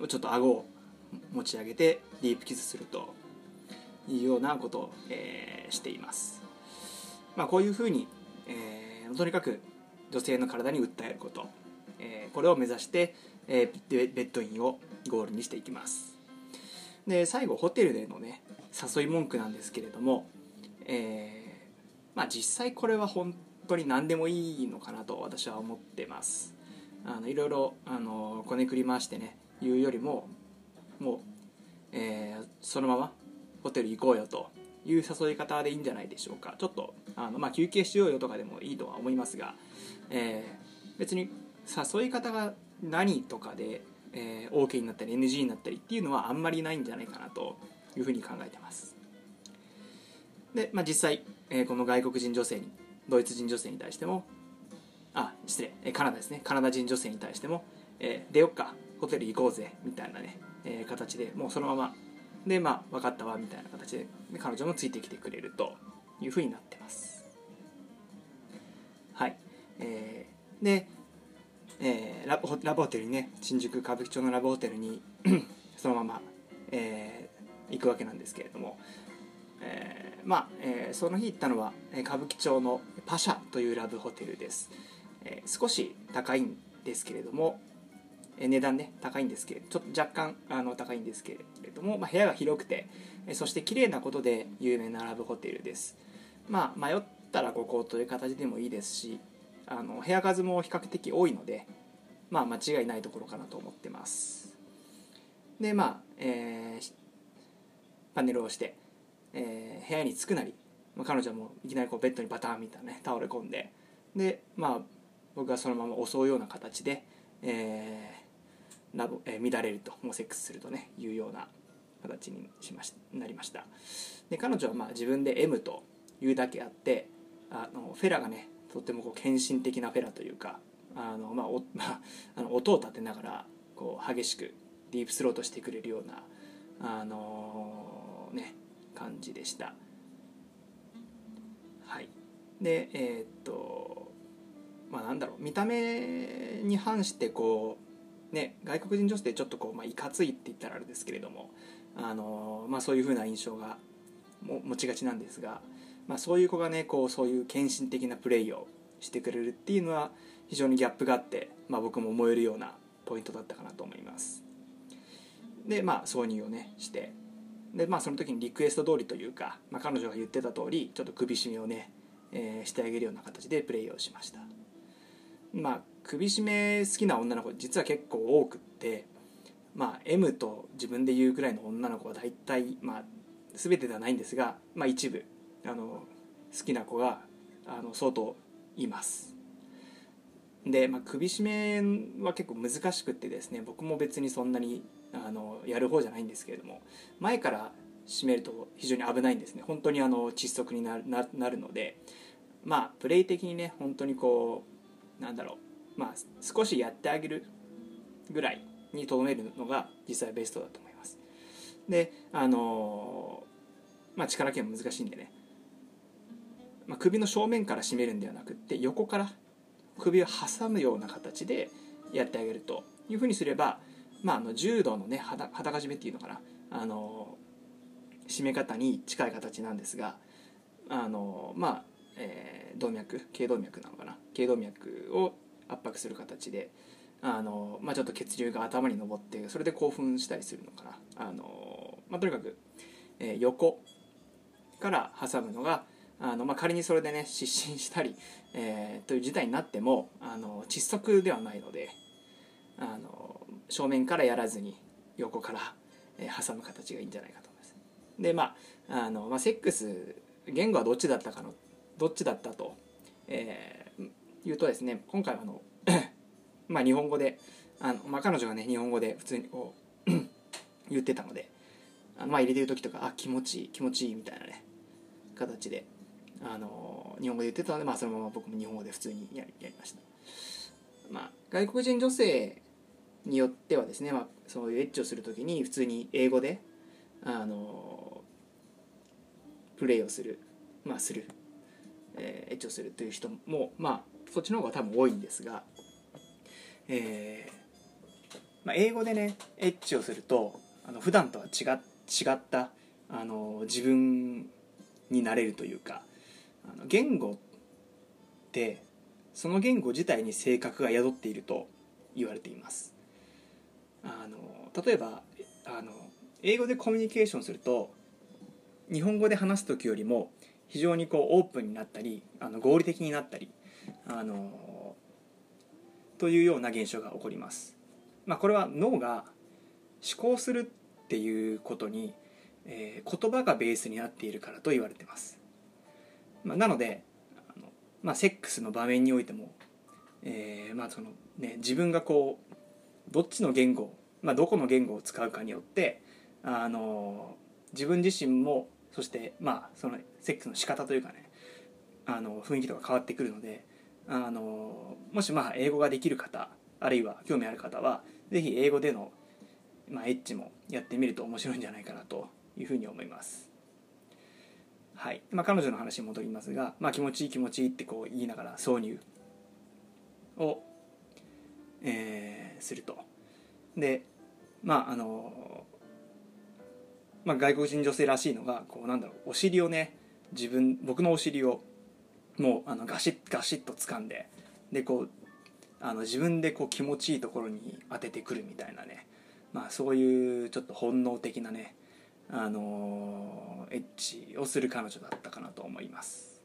ー、ちょっと顎を持ち上げてディープキスするというようなことを、えー、しています、まあ、こういうふうに、えー、とにかく女性の体に訴えること、えー、これを目指して、えー、ベッドインをゴールにしていきます。で最後ホテルでのね誘い文句なんですけれども、えー、まあ、実際これは本当に何でもいいのかなと私は思ってます。あのいろいろあのこねくり回してね言うよりももう、えー、そのままホテル行こうよという誘い方でいいんじゃないでしょうか。ちょっとあの、まあ、休憩しようよとかでもいいとは思いますが、えー、別に誘い方が何とかで、えー、OK になったり NG になったりっていうのはあんまりないんじゃないかなというふうに考えてます。で、まあ、実際、えー、この外国人女性にドイツ人女性に対してもあ失礼、えカナダですね。カナダ人女性に対しても、えー、出よっかホテル行こうぜみたいなね、えー、形でもうそのままでまあ分かったわみたいな形で彼女もついてきてくれるというふうになってます。はい、えー、で、えー、ラブラブホテルにね新宿歌舞伎町のラブホテルに (clears throat) そのまま、えー、行くわけなんですけれども、えー、まあ、えー、その日行ったのは歌舞伎町のパシャというラブホテルです、えー、少し高いんですけれどもえ値段ね高いんですけれどちょっと若干あの高いんですけれども、まあ、部屋が広くてえそして綺麗なことで有名なラブホテルです。まあ迷ったらここという形でもいいですしあの部屋数も比較的多いのでまあ間違いないところかなと思ってます。でまあ、えー、パネルをして、えー、部屋に着くなり、まあ、彼女もいきなりこうベッドにバターンみたいなね倒れ込んででまあ僕がそのまま襲うような形で、えラブ、えー、乱れるともうセックスするとねいうような形にしましなりました。で彼女はまあ自分で M というだけあってあのフェラがねとってもこう献身的なフェラというかあの、まあおまあ、(laughs) あの音を立てながらこう激しくディープスロートしてくれるようなあのー、ね感じでした。はい。でえー、っとまあなんだろう。見た目に反してこうね、外国人女性ってちょっとこう、まあ、いかついって言ったらあれですけれども、あのまあ、そういうふうな印象が持ちがちなんですが、まあ、そういう子がねこうそういう献身的なプレーをしてくれるっていうのは非常にギャップがあって、まあ、僕も思えるようなポイントだったかなと思います。でまあ挿入をねしてでまあその時にリクエスト通りというか、まあ、彼女が言ってた通りちょっと首絞めをね、えー、してあげるような形でプレイをしました。まあ首絞め好きな女の子実は結構多くってまあ M と自分で言うくらいの女の子は大体まあ全てではないんですが、まあ、一部あの好きな子があの相当います。で、まあ、首絞めは結構難しくってですね僕も別にそんなにあのやる方じゃないんですけれども前から締めると非常に危ないんですね。本当にあの窒息になるなるので。まあプレイ的にね本当にこうなんだろう。まあ、少しやってあげるぐらいにとどめるのが実際ベストだと思います。で、あのー、まあ、力剣難しいんでね、まあ、首の正面から締めるんではなくって横から首を挟むような形でやってあげるというふうにすれば、まあ、あの柔道のね裸締めっていうのかな、あの、締め方に近い形なんですが、あの、まあ、えー、動脈頸動脈なのかな。頸動脈を圧迫する形であの、まあ、ちょっと血流が頭に上ってそれで興奮したりするのかな。あの、まあ、とにかく、えー、横から挟むのがあの、まあ、仮にそれでね失神したり、えー、という事態になってもあの窒息ではないのであの正面からやらずに横から、挟む形がいいんじゃないかと思います。でまああの、まあ、セックス言語はどっちだったかのどっちだったと、え言うとですね今回はあの (coughs) まあ日本語であの、まあ、彼女がね日本語で普通にこう (coughs) 言ってたのであのまあ入れてる時とかあ気持ちいい気持ちいいみたいなね形であの日本語で言ってたので、まあ、そのまま僕も日本語で普通にやりやりました、まあ、外国人女性によってはですね、まあ、そういうエッチをする時に普通に英語であのプレイをするまあする、えー、エッチをするという人もまあそっちの方が多分多いんですが、えーまあ、英語でねエッチをするとあの普段とは違違ったあの自分になれるというかあの言語ってその言語自体に性格が宿っていると言われています。あの例えばあの英語でコミュニケーションすると日本語で話す時よりも非常にこうオープンになったりあの合理的になったりあのというような現象が起こります、まあ、これは脳が思考するっていうことに、えー、言葉がベースになっているからと言われてます、まあ、なのであの、まあ、セックスの場面においても、えーまあそのね、自分がこうどっちの言語、まあ、どこの言語を使うかによってあの自分自身もそしてまあそのセックスの仕方というかねあの雰囲気とか変わってくるのであのもしまあ英語ができる方あるいは興味ある方は是非英語での、まあ、エッチもやってみると面白いんじゃないかなというふうに思います。はいまあ、彼女の話に戻りますが、まあ、気持ちいい気持ちいいってこう言いながら挿入を、えー、するとでまああの、まあ、外国人女性らしいのがこうなんだろうお尻をね自分僕のお尻をもうあのガシッガシッと掴んででこうあの自分でこう気持ちいいところに当ててくるみたいなね、まあ、そういうちょっと本能的なねあのエッチをする彼女だったかなと思います、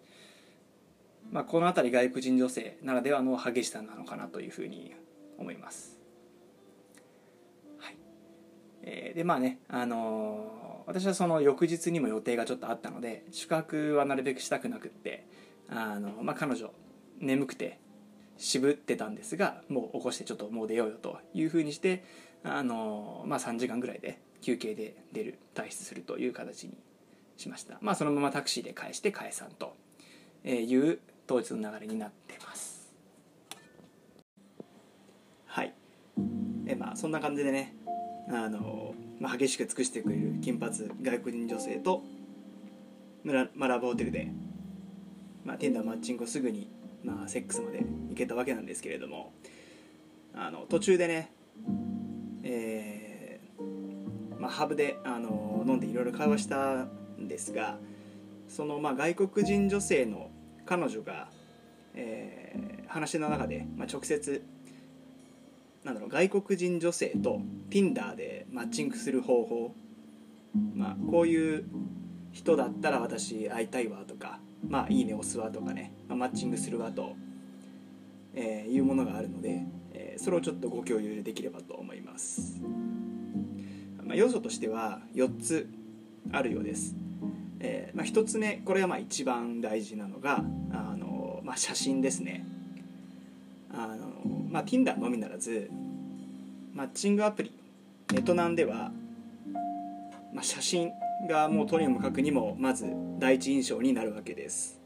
まあ、この辺り外国人女性ならではの激しさなのかなというふうに思います。えー、でまあねあの私はその翌日にも予定がちょっとあったので宿泊はなるべくしたくなくってあの、まあ、彼女眠くて渋ってたんですがもう起こしてちょっともう出ようよというふうにしてあの、まあ、3時間ぐらいで休憩で出る退出するという形にしました、まあ、そのままタクシーで返して解散という当日の流れになってます。はい。えまあそんな感じでねあの、まあ、激しく尽くしてくれる金髪外国人女性とマラブホテルでまあ、テンダーマッチングをすぐに、まあ、セックスまで行けたわけなんですけれどもあの途中でね、えーまあ、ハブであの飲んでいろいろ会話したんですがその、まあ、外国人女性の彼女が、えー、話の中で、まあ、直接なんだろう外国人女性と Tinder でマッチングする方法、まあ、こういう人だったら私会いたいわとかまあいいね押すわとかね、まあ、マッチングするわと、えー、いうものがあるので、えー、それをちょっとご共有できればと思います、まあ、要素としては4つあるようです、えーまあ、1つ目これはまあ一番大事なのがあの、まあ、写真ですね。あの、まあ、Tinder のみならずマッチングアプリネットなんでは、まあ、写真がもうとにもかくにもまず第一印象になるわけです。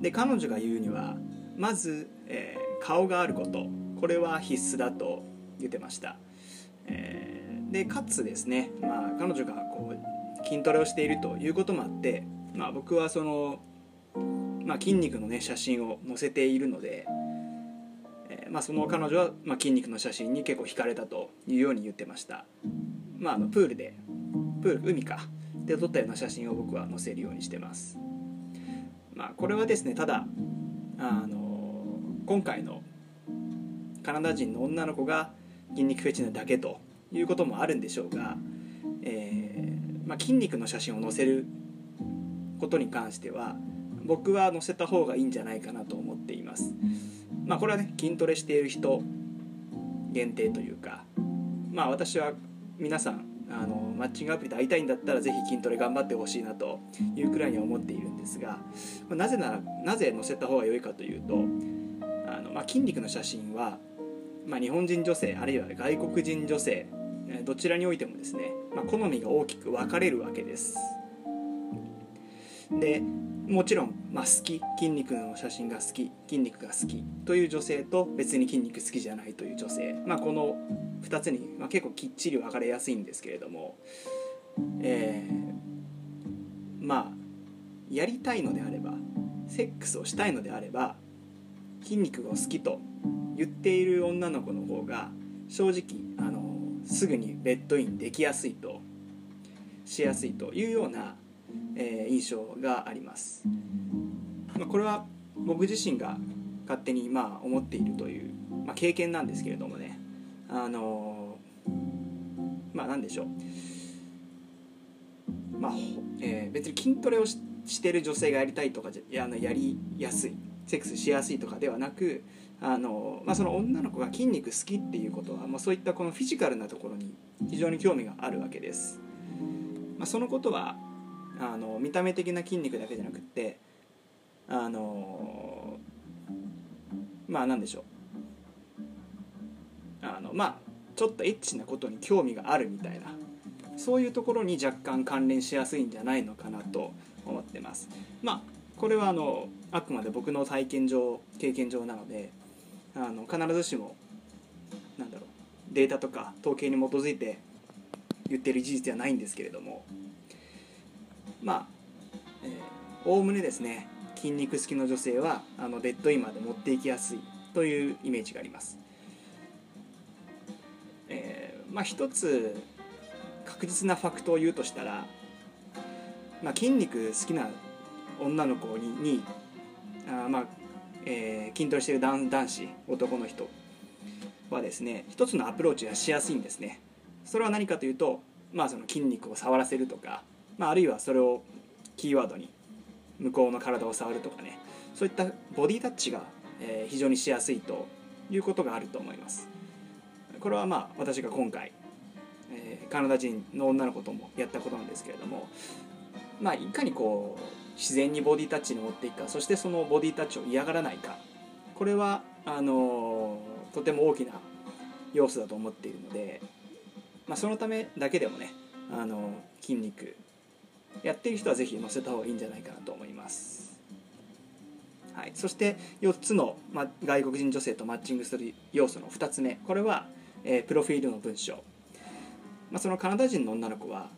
で彼女が言うにはまず、えー、顔があることこれは必須だと言ってました、えー、でかつですね、まあ、彼女がこう筋トレをしているということもあって、まあ、僕はその、まあ、筋肉の、ね、写真を載せているので、えー、まあ、その彼女は、まあ、筋肉の写真に結構惹かれたというように言ってました、まあ、あのプールでプール海かで撮ったような写真を僕は載せるようにしてます。まあこれはですねただあの今回のカナダ人の女の子が筋肉フェチなだけということもあるんでしょうが、えー、まあ、筋肉の写真を載せることに関しては僕は載せた方がいいんじゃないかなと思っていますまあこれはね筋トレしている人限定というかまあ私は皆さんあのマッチングアプリで会いたいんだったらぜひ筋トレ頑張ってほしいなというくらいには思っているんですがまなぜならなぜ載せた方が良いかというとあの、まあ、筋肉の写真は、まあ、日本人女性あるいは外国人女性どちらにおいてもですね、まあ、好みが大きく分かれるわけです。でもちろん、まあ、好き筋肉の写真が好き筋肉が好きという女性と別に筋肉好きじゃないという女性、まあ、この2つに、まあ、結構きっちり分かれやすいんですけれども、えー、まあやりたいのであればセックスをしたいのであれば筋肉が好きと言っている女の子の方が正直あのすぐにベッドインできやすいとしやすいというような、えー、印象があります、まあ、これは僕自身が勝手にまあ思っているという、まあ、経験なんですけれどもね。あのまあ何でしょう。まあ、えー、別に筋トレをししてる女性がやりたいとかじゃあのやりやすいセックスしやすいとかではなくあの、まあ、その女の子が筋肉好きっていうことは、まあ、そういったこのフィジカルなところに非常に興味があるわけです、まあ、そのことはあの見た目的な筋肉だけじゃなくってあのまあ何でしょう。あのまあちょっとエッチなことに興味があるみたいな。そういうところに若干関連しやすいんじゃないのかなと思ってます。まあこれはあのあくまで僕の体験上経験上なのであの必ずしもなんだろうデータとか統計に基づいて言ってる事実ではないんですけれども。まあおおむねですね筋肉好きの女性はあのベッドインまで持っていきやすいというイメージがあります、えー、まあ一つ確実なファクトを言うとしたら、まあ、筋肉好きな女の子ににあまあ、えー、筋トレしてる男男子男の人はですね一つのアプローチがしやすいんですね。それは何かというと、まあ、その筋肉を触らせるとか、まあ、あるいはそれをキーワードに向こうの体を触るとかね。そういったボディタッチが、えー、非常にしやすいということがあると思います。これはまあ私が今回、えー、カナダ人の女の子ともやったことなんですけれどもまあいかにこう自然にボディタッチに持っていくかそしてそのボディタッチを嫌がらないか。これはあのとても大きな要素だと思っているので、まあ、そのためだけでもねあの筋肉やってる人はぜひ乗せた方がいいんじゃないかなと思います、はい、そして4つの、ま、外国人女性とマッチングする要素の2つ目。これは、えー、プロフィールの文章、まあ、そのカナダ人の女の子は、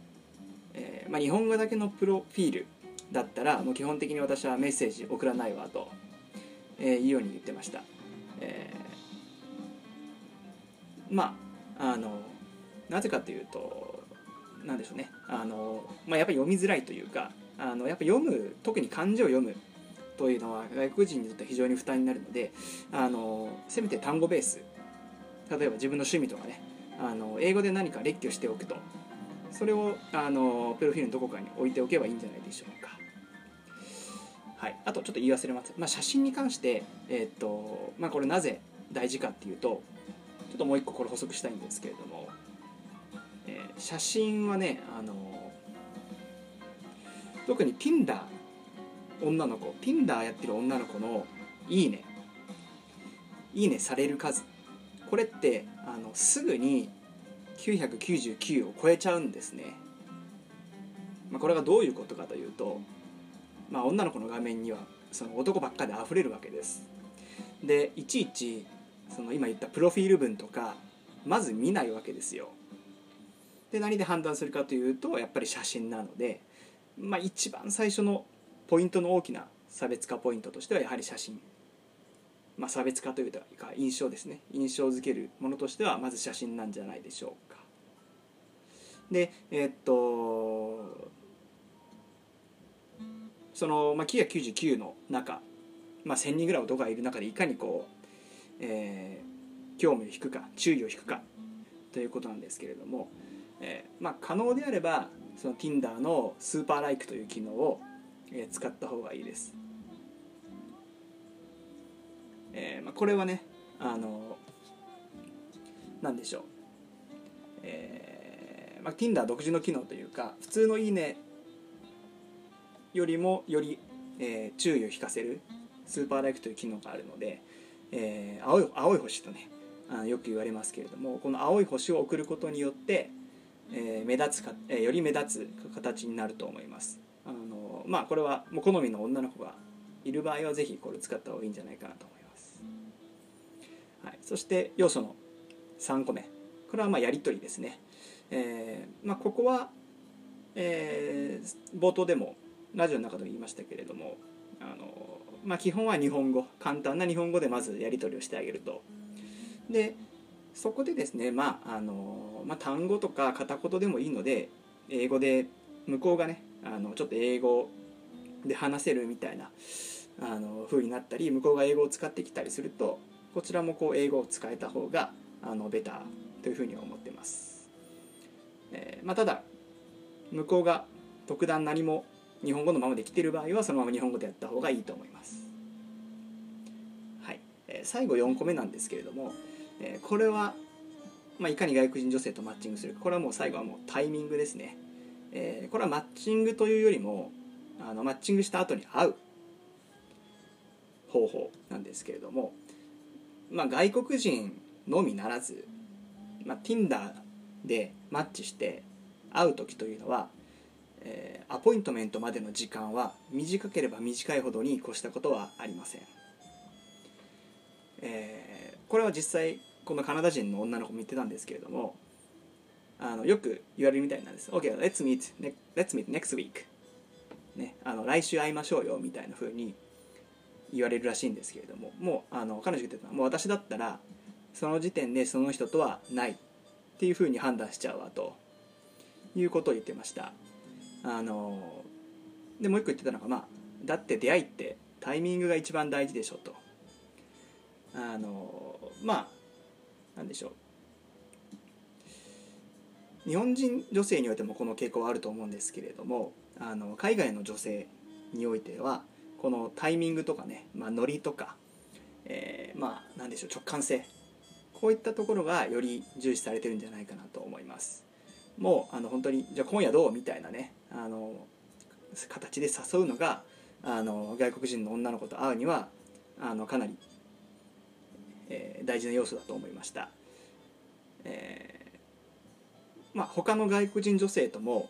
えーまあ、日本語だけのプロフィールだったらもう基本的に私はメッセージ送らないわと、えー、いうように言ってました、えー、まああのなぜかというと何でしょうね。あの、まあ、やっぱり読みづらいというかあのやっぱ読む特に漢字を読むというのは外国人にとっては非常に負担になるのであのせめて単語ベース例えば自分の趣味とかねあの英語で何か列挙しておくとそれをあのプロフィールのどこかに置いておけばいいんじゃないでしょうか。はい、あとちょっと言い忘れます、まあ、写真に関して、えー、っとまあ、これなぜ大事かっていうとちょっともう一個これ補足したいんですけれども、えー、写真はねあの特に Tinder 女の子 Tinder やってる女の子の「いいね」いいねされる数。これってあのすぐに999を超えちゃうんですね、まあ、これがどういうことかというとまあ、女の子の画面にはその男ばっかで溢れるわけです。でいちいちその今言ったプロフィール文とかまず見ないわけですよ。で何で判断するかというとやっぱり写真なので、まあ、一番最初のポイントの大きな差別化ポイントとしてはやはり写真、まあ、差別化というか印象ですね。印象づけるものとしてはまず写真なんじゃないでしょうか。でえー、っとその、まあ、999の中、まあ、1000人ぐらい男がいる中でいかにこう、えー、興味を引くか注意を引くかということなんですけれども、えーまあ、可能であればその Tinder のスーパーライクという機能を、えー、使った方がいいです、えーまあ、これはねあのなんでしょう、えーまあ、Tinder 独自の機能というか普通の「いいね」よりもより、えー、注意を引かせるスーパーライクという機能があるので、えー、青い青い星とねあよく言われますけれどもこの青い星を送ることによって、えー、目立つか、えー、より目立つ形になると思います。あのまあこれはもう好みの女の子がいる場合はぜひこれ使った方がいいんじゃないかなと思います、はい、そして要素の3個目。これはまあやり取りですね、えーまあ、ここは、えー、冒頭でもラジオの中でも言いましたけれどもあの、まあ、基本は日本語。簡単な日本語でまずやり取りをしてあげると。でそこでですね、まああのまあ、単語とか片言でもいいので英語で向こうがねあのちょっと英語で話せるみたいなあの風になったり向こうが英語を使ってきたりするとこちらもこう英語を使えた方があのベターというふうに思ってます、えー、まあ、ただ向こうが特段何も日本語のままで来てる場合はそのまま日本語でやった方がいいと思います。はい、えー、最後4個目なんですけれども、えー、これは、まあ、いかに外国人女性とマッチングするかこれはもう最後はもうタイミングですね、えこれはマッチングというよりもあのマッチングした後に会う方法なんですけれども、まあ、外国人のみならず、まあ、Tinder でマッチして会う時というのは、えー、アポイントメントまでの時間は短ければ短いほどに越したことはありません、えー、これは実際このカナダ人の女の子も言ってたんですけれどもあのよく言われるみたいなんです。OK let's meet, let's meet next week ね、あの来週会いましょうよみたいな風に言われるらしいんですけれどももうあの彼女が言ってたのはもう私だったらその時点でその人とはないっていう風に判断しちゃうわと。いうことを言ってました。あのでもう一個言ってたのがまあだって出会いってタイミングが一番大事でしょと。あのまあなんでしょう。日本人女性においてもこの傾向はあると思うんですけれどもあの海外の女性においてはこのタイミングとかね、まあ、ノリとか、えー、まあ何でしょう直感性こういったところがより重視されてるんじゃないかなと思います。もうあの本当にじゃあ今夜どうみたいなねあの形で誘うのがあの外国人の女の子と会うにはあのかなり、えー、大事な要素だと思いました、えー、まあ他の外国人女性とも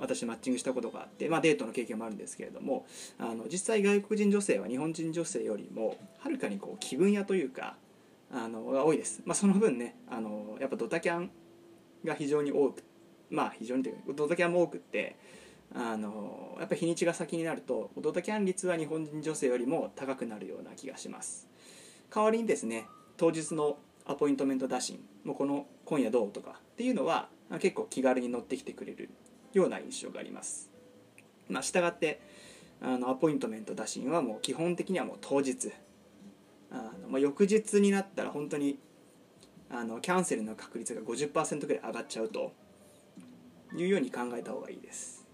私マッチングしたことがあって、まあ、デートの経験もあるんですけれどもあの実際外国人女性は日本人女性よりもはるかにこう気分屋というかあのが多いです、まあ、その分ねあのやっぱドタキャンが非常に多くまあ非常にというかドタキャンも多くってあのやっぱ日にちが先になるとドタキャン率は日本人女性よりも高くなるような気がします。代わりにですね当日のアポイントメント打診もうこの今夜どうとかっていうのは結構気軽に乗ってきてくれるような印象があります。まあ、したがってあのアポイントメント打診はもう基本的にはもう当日。あの、まあ、翌日になったら本当にあのキャンセルの確率が50%ぐらい上がっちゃうというように考えた方がいいです、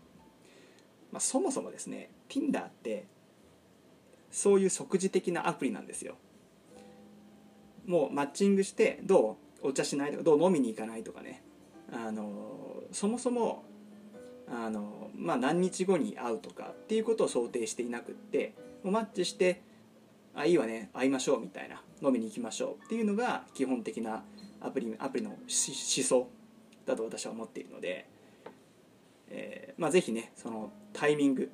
まあ、そもそもですね Tinder ってそういう即時的なアプリなんですよ。もうマッチングしてどう？お茶しないとかどう？飲みに行かないとかね。あのそもそもあの、まあ、何日後に会うとかっていうことを想定していなくってもうマッチしてあいいわね会いましょうみたいな飲みに行きましょうっていうのが基本的なアプリアプリの思想だと私は思っているので、えーまあ、ぜひねそのタイミング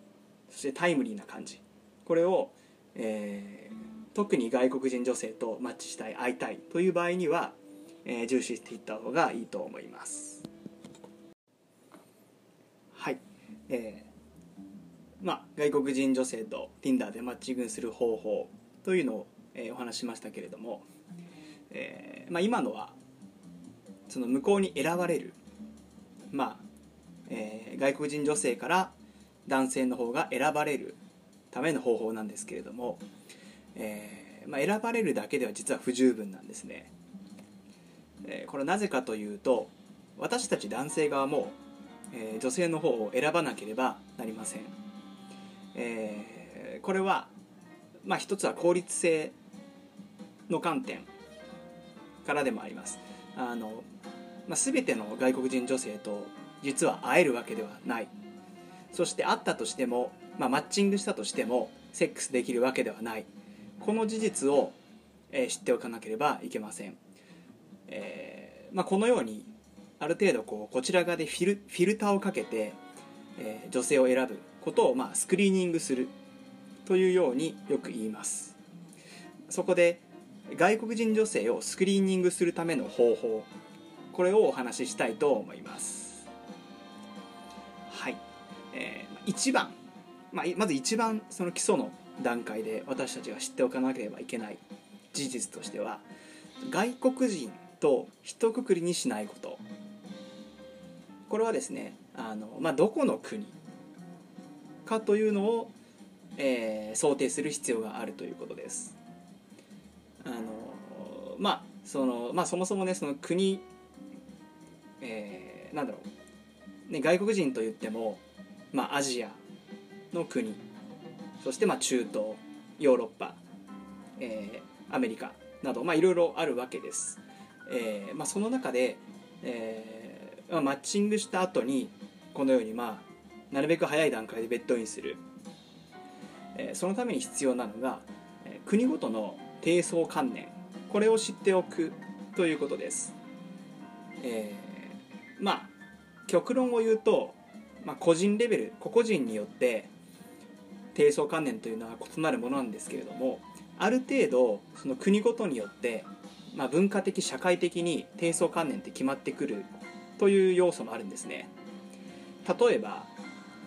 そしてタイムリーな感じ。これを、えー、特に外国人女性とマッチしたい会いたいという場合には、えー、重視していった方がいいと思います。はいえー、まあ外国人女性と Tinder でマッチングする方法というのを、えー、お話しましたけれども、えーまあ、今のはその向こうに選ばれる、まあえー、外国人女性から男性の方が選ばれるための方法なんですけれども、えーまあ、選ばれるだけでは実は不十分なんですね、えー、これなぜかというと私たち男性側もえー、女性の方を選ばなければなりません、えー、これは、まあ、一つは効率性の観点からでもあります。あの、まあ、全ての外国人女性と実は会えるわけではない。そして会ったとしても、まあ、マッチングしたとしてもセックスできるわけではない。この事実を、えー、知っておかなければいけません、えーまあ、このようにある程度こうこちら側でフィルフィルターをかけて、えー、女性を選ぶことを、まあ、スクリーニングするというようによく言います。そこで外国人女性をスクリーニングするための方法これをお話ししたいと思います。はい、えー、1番、まあ、まず一番その基礎の段階で私たちが知っておかなければいけない事実としては外国人と一括りにしないことこれはですねあの、まあ、どこの国かというのを、えー、想定する必要があるということです。あのまあそのまあ、そもそもねその国、えー、なんだろう、ね、外国人といっても、まあ、アジアの国そしてまあ中東ヨーロッパ、えー、アメリカなど、まあ、いろいろあるわけです、えーまあ、その中で、えーまあ、マッチングした後にこのように、まあ、なるべく早い段階でベッドインする、えー、そのために必要なのが、えー、国ごとの低層観念これを知っておくということです、えー、まあ極論を言うと、まあ、個人レベル個々人によって低層観念というのは異なるものなんですけれどもある程度その国ごとによって、まあ、文化的社会的に低層観念って決まってくるという要素もあるんですね。例えば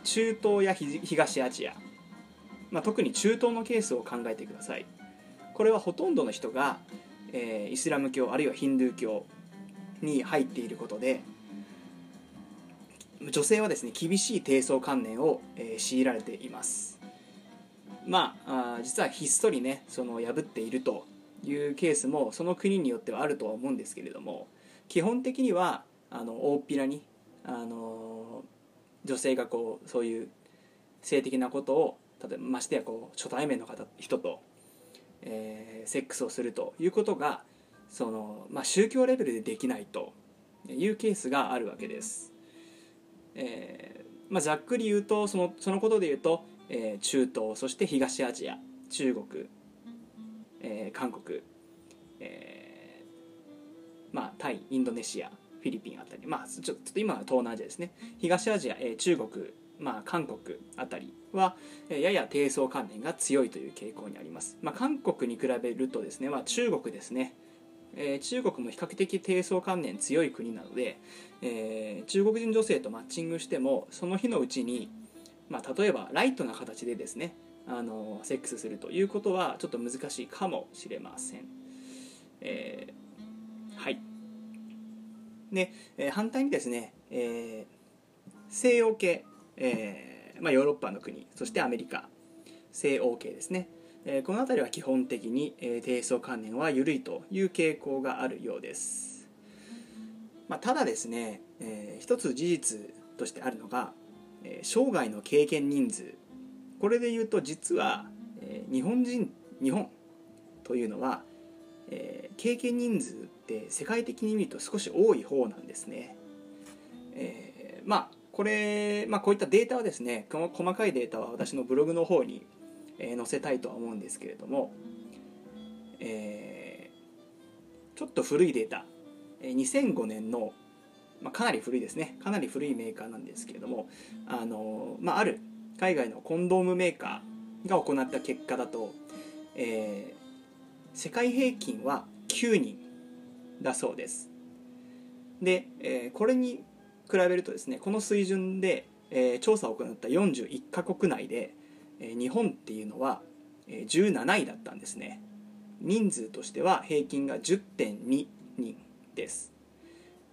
中東や東アジア、まあ、特に中東のケースを考えてください。これはほとんどの人が、えー、イスラム教あるいはヒンドゥー教に入っていることで女性はですね厳しい低層観念を、えー、強いられています。まあ実はひっそりねその破っているというケースもその国によってはあるとは思うんですけれども基本的にはあの大っぴらにあの女性がこうそういう性的なことを例えばましてやこう初対面の方人と、えー、セックスをするということがその、まあ、宗教レベルでできないというケースがあるわけです。えーまあ、ざっくり言うとそのそのことで言うとえー、中東そして東アジア中国、えー、韓国、えーまあ、タイインドネシアフィリピンあたり、まあ、ちょっと今は東南アジアですね。東アジア、えー、中国、まあ、韓国あたりは、えー、やや低層関連が強いという傾向にあります、まあ、韓国に比べるとですね、まあ、中国ですね。えー、中国も比較的低層観念強い国なので、えー、中国人女性とマッチングしてもその日のうちにまあ、例えばライトな形でですねあのセックスするということはちょっと難しいかもしれません。えー、はい。で、えー、反対にですね、えー、西洋系、えーまあ、ヨーロッパの国そしてアメリカ。西欧系ですね、えー、この辺りは基本的に、えー、低層観念は緩いという傾向があるようです、まあ、ただですね、えー、一つ事実としてあるのがえ生涯の経験人数これで言うと実は、え日本人日本というのは、え経験人数って世界的に見ると少し多い方なんですね。えー、まあこれ、まあ、こういったデータはですね細かいデータは私のブログの方に、え載せたいとは思うんですけれども、えー、ちょっと古いデータ2005年のまあ、かなり古いですね。かなり古いメーカーなんですけれどもあの、まあ、ある海外のコンドームメーカーが行った結果だと、えー、世界平均は9人だそうです。で、えー、これに比べるとですねこの水準で、えー、調査を行った41カ国内で、えー、日本っていうのは、えー、17位だったんですね。人数としては平均が10.2人です。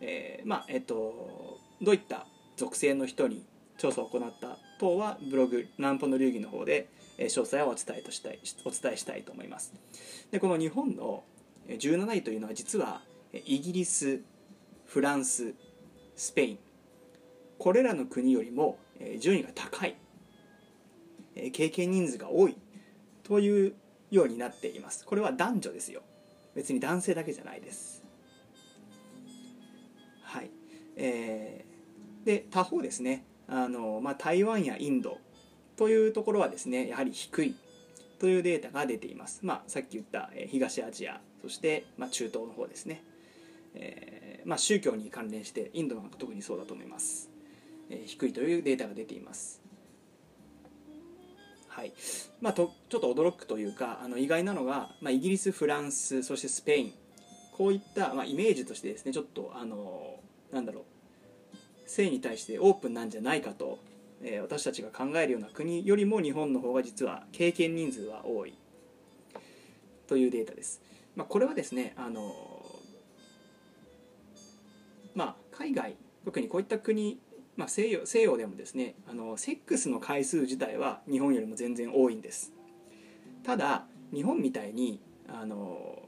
えー、まあえっとどういった属性の人に調査を行った等はブログ南方の流儀の方で詳細をお伝えとしたいお伝えしたいと思います。でこの日本の17位というのは実はイギリスフランススペイン。これらの国よりも順位が高い経験人数が多いというようになっています。これは男女ですよ。別に男性だけじゃないです。えー、で他方ですねあの、まあ、台湾やインドというところはですねやはり低いというデータが出ています、まあ、さっき言った、東アジアそして、まあ、中東の方ですね、えーまあ、宗教に関連してインドなんか特にそうだと思います、えー、低いというデータが出ています。はい。まあ、とちょっと驚くというかあの意外なのが、まあ、イギリスフランスそしてスペインこういった、まあ、イメージとしてですねちょっとあのなんだろう。性に対してオープンなんじゃないかと、えー、私たちが考えるような国よりも日本の方が実は経験人数は多い。というデータです。まあ、これはですねあのまあ、海外特にこういった国、まあ、西洋西洋でもですねあのセックスの回数自体は日本よりも全然多いんです。ただ日本みたいにあの、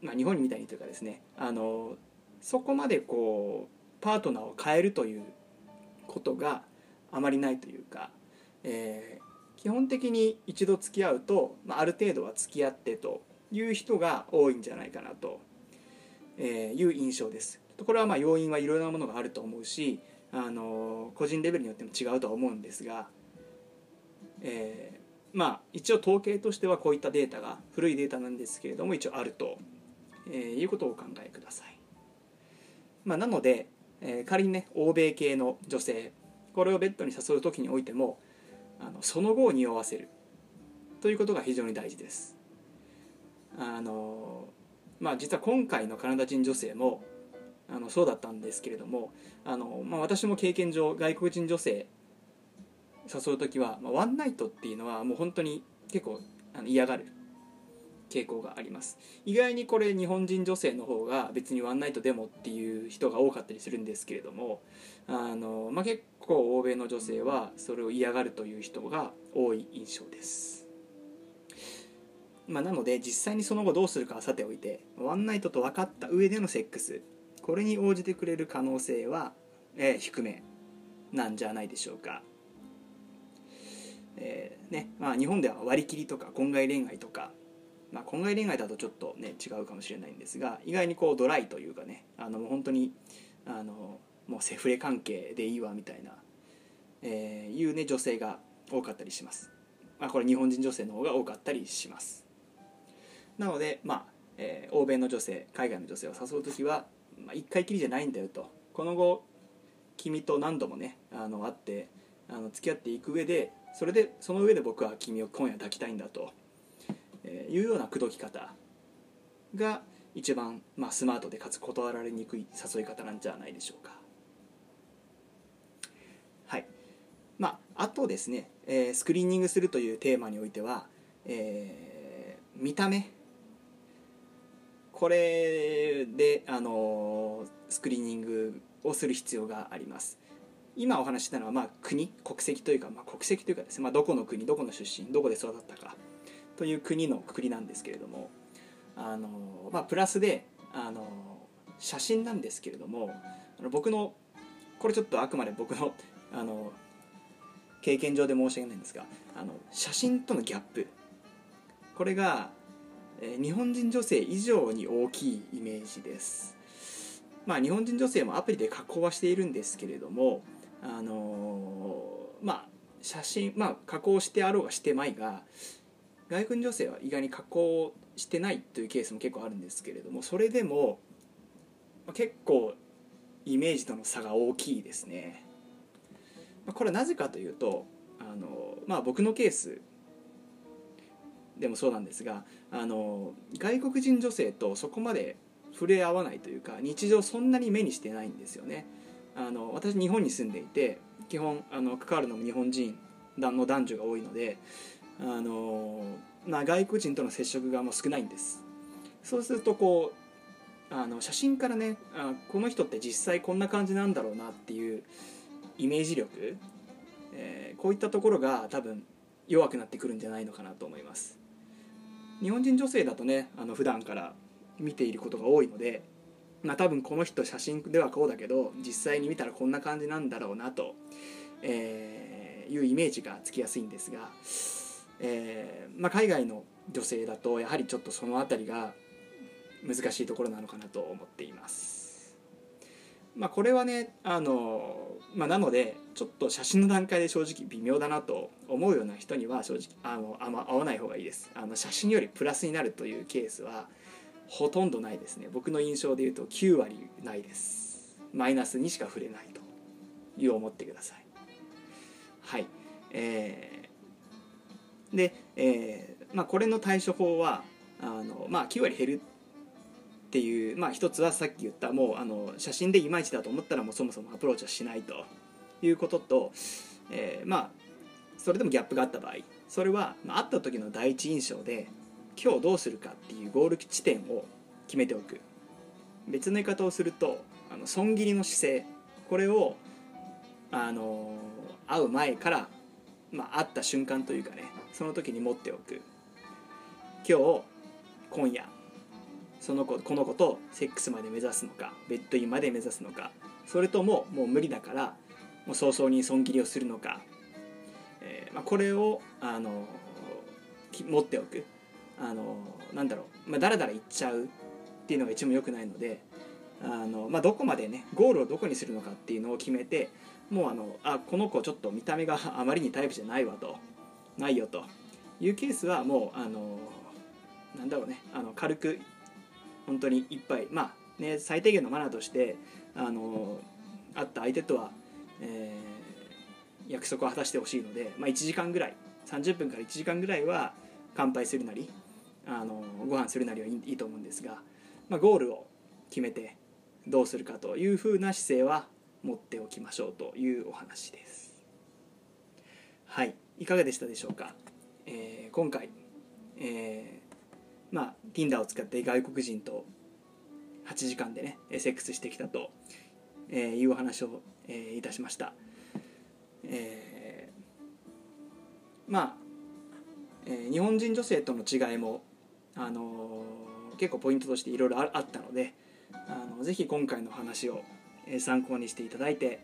まあ、日本みたいにというかですねあのそこまでこうパートナーを変えるということがあまりないというか、えー、基本的に一度付き合うと、まあ、ある程度は付き合ってという人が多いんじゃないかなという印象です。これはまあ要因はいろいろなものがあると思うしあの個人レベルによっても違うとは思うんですが、えー、まあ一応統計としてはこういったデータが古いデータなんですけれども一応あると、えー、いうことをお考えください。まあ、なので、えー、仮にね欧米系の女性これをベッドに誘う時においてもあのその後を匂わせるということが非常に大事です。あのまあ、実は今回のカナダ人女性もあのそうだったんですけれどもあの、まあ、私も経験上外国人女性誘う時は、まあ、ワンナイトっていうのはもう本当に結構あの嫌がる傾向があります。意外にこれ日本人女性の方が別にワンナイトでもっていう人が多かったりするんですけれどもあの、まあ、結構欧米の女性はそれを嫌がるという人が多い印象です、まあ、なので実際にその後どうするかはさておいてワンナイトと分かった上でのセックスこれに応じてくれる可能性は、えー、低めなんじゃないでしょうか。えーねまあ、日本では割り切りとか婚外恋愛とか、まあ、婚外恋愛だとちょっとね違うかもしれないんですが意外にこうドライというかねあのもう本当にあのもうセフレ関係でいいわみたいな、えー、いうね女性が多かったりします、まあ、これ日本人女性の方が多かったりします。なのでまあ、えー、欧米の女性海外の女性を誘う時はまあ、1回きりじゃないんだよと。この後君と何度もねあの会ってあの付き合っていく上でそれでその上で僕は君を今夜抱きたいんだと、えー、いうような口説き方が一番、まあ、スマートでかつ断られにくい誘い方なんじゃないでしょうか。はい。まああとですね、えー、スクリーニングするというテーマにおいては、えー、見た目。これであのスクリーニングをする必要があります。今お話したのは、まあ、国国籍というか、まあ、国籍というかですね、まあ、どこの国どこの出身どこで育ったか。という国のくくりなんですけれどもあの、まあ、プラスであの写真なんですけれどもあの僕のこれちょっとあくまで僕のあの経験上で申し訳ないんですがあの写真とのギャップ。これがえ日本人女性以上に大きいイメージです。まあ日本人女性もアプリで加工はしているんですけれどもあのー、まあ写真まあ加工してあろうがしてまいが外国女性は意外に加工してないというケースも結構あるんですけれどもそれでも結構イメージとの差が大きいですね。これはなぜかというとあの、まあ、僕のケースでもそうなんですがあの外国人女性とそこまで触れ合わないというか日常そんなに目にしてないんですよね。あの私日本に住んでいて基本あの関わるのも日本人の男女が多いのであの、まあ、外国人との接触がもう少ないんです。そうするとこうあの写真からねあこの人って実際こんな感じなんだろうなっていうイメージ力、えー、こういったところが多分弱くなってくるんじゃないのかなと思います。日本人女性だとねあの普段から見ていることが多いので、まあ、多分この人写真ではこうだけど実際に見たらこんな感じなんだろうなと、えー、いうイメージがつきやすいんですが、えーまあ、海外の女性だとやはりちょっとその辺りが難しいところなのかなと思っています。まあ、これはねあの、まあ、なのでちょっと写真の段階で正直微妙だなと思うような人には正直あのあんま合わない方がいいです。あの写真よりプラスになるというケースはほとんどないですね。僕の印象で言うと9割ないです。マイナスにしか触れないという思ってください。はい。えー、で、えーまあ、これの対処法はあの、まあ、9割減るっていう、まあ、一つはさっき言ったもうあの写真でいまいちだと思ったらもうそもそもアプローチはしないということと、えー、まあそれでもギャップがあった場合それは、まあ、会った時の第一印象で今日どうするかっていうゴール地点を決めておく。別の言い方をするとあの損切りの姿勢。これをあの会う前から、まあ、会った瞬間というかねその時に持っておく。今日今夜その子この子とセックスまで目指すのかベッドインまで目指すのかそれとももう無理だからもう早々に損切りをするのか、えーまあ、これをあのき持っておく。あのなんだろう、まあ、だらだら言っちゃう。っていうのが一番良くないのであの、まあ、どこまでねゴールをどこにするのかっていうのを決めてもうあのあこの子ちょっと見た目があまりにタイプじゃないわと。ないよと。いうケースはもうあのなんだろうね。あの軽く本当にいっぱい。まあね最低限のマナーとしてあの会った相手とは、えー約束を果たしてほしいので、まあ、1時間ぐらい。30分から1時間ぐらいは乾杯するなりあのご飯するなりはいいと思うんですが、まあ、ゴールを決めてどうするかというふうな姿勢は持っておきましょうというお話です。はい。いかがでしたでしょうか、えー今回、えーまあ Tinder を使って外国人と8時間でねセックスしてきたと、えーいうお話を、えーいたしました。えーまあ、えー日本人女性との違いも、あのー結構ポイントとしていろいろああったのであのぜひ今回の話を、参考にしていただいて、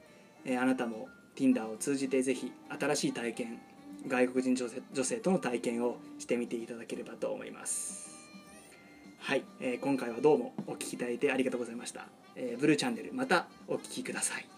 あなたも Tinder を通じてぜひ新しい体験外国人女性との体験をしてみていただければと思います。はい、え今回はどうもお聴きいただいてありがとうございました、えブルーチャンネルまたお聴きください。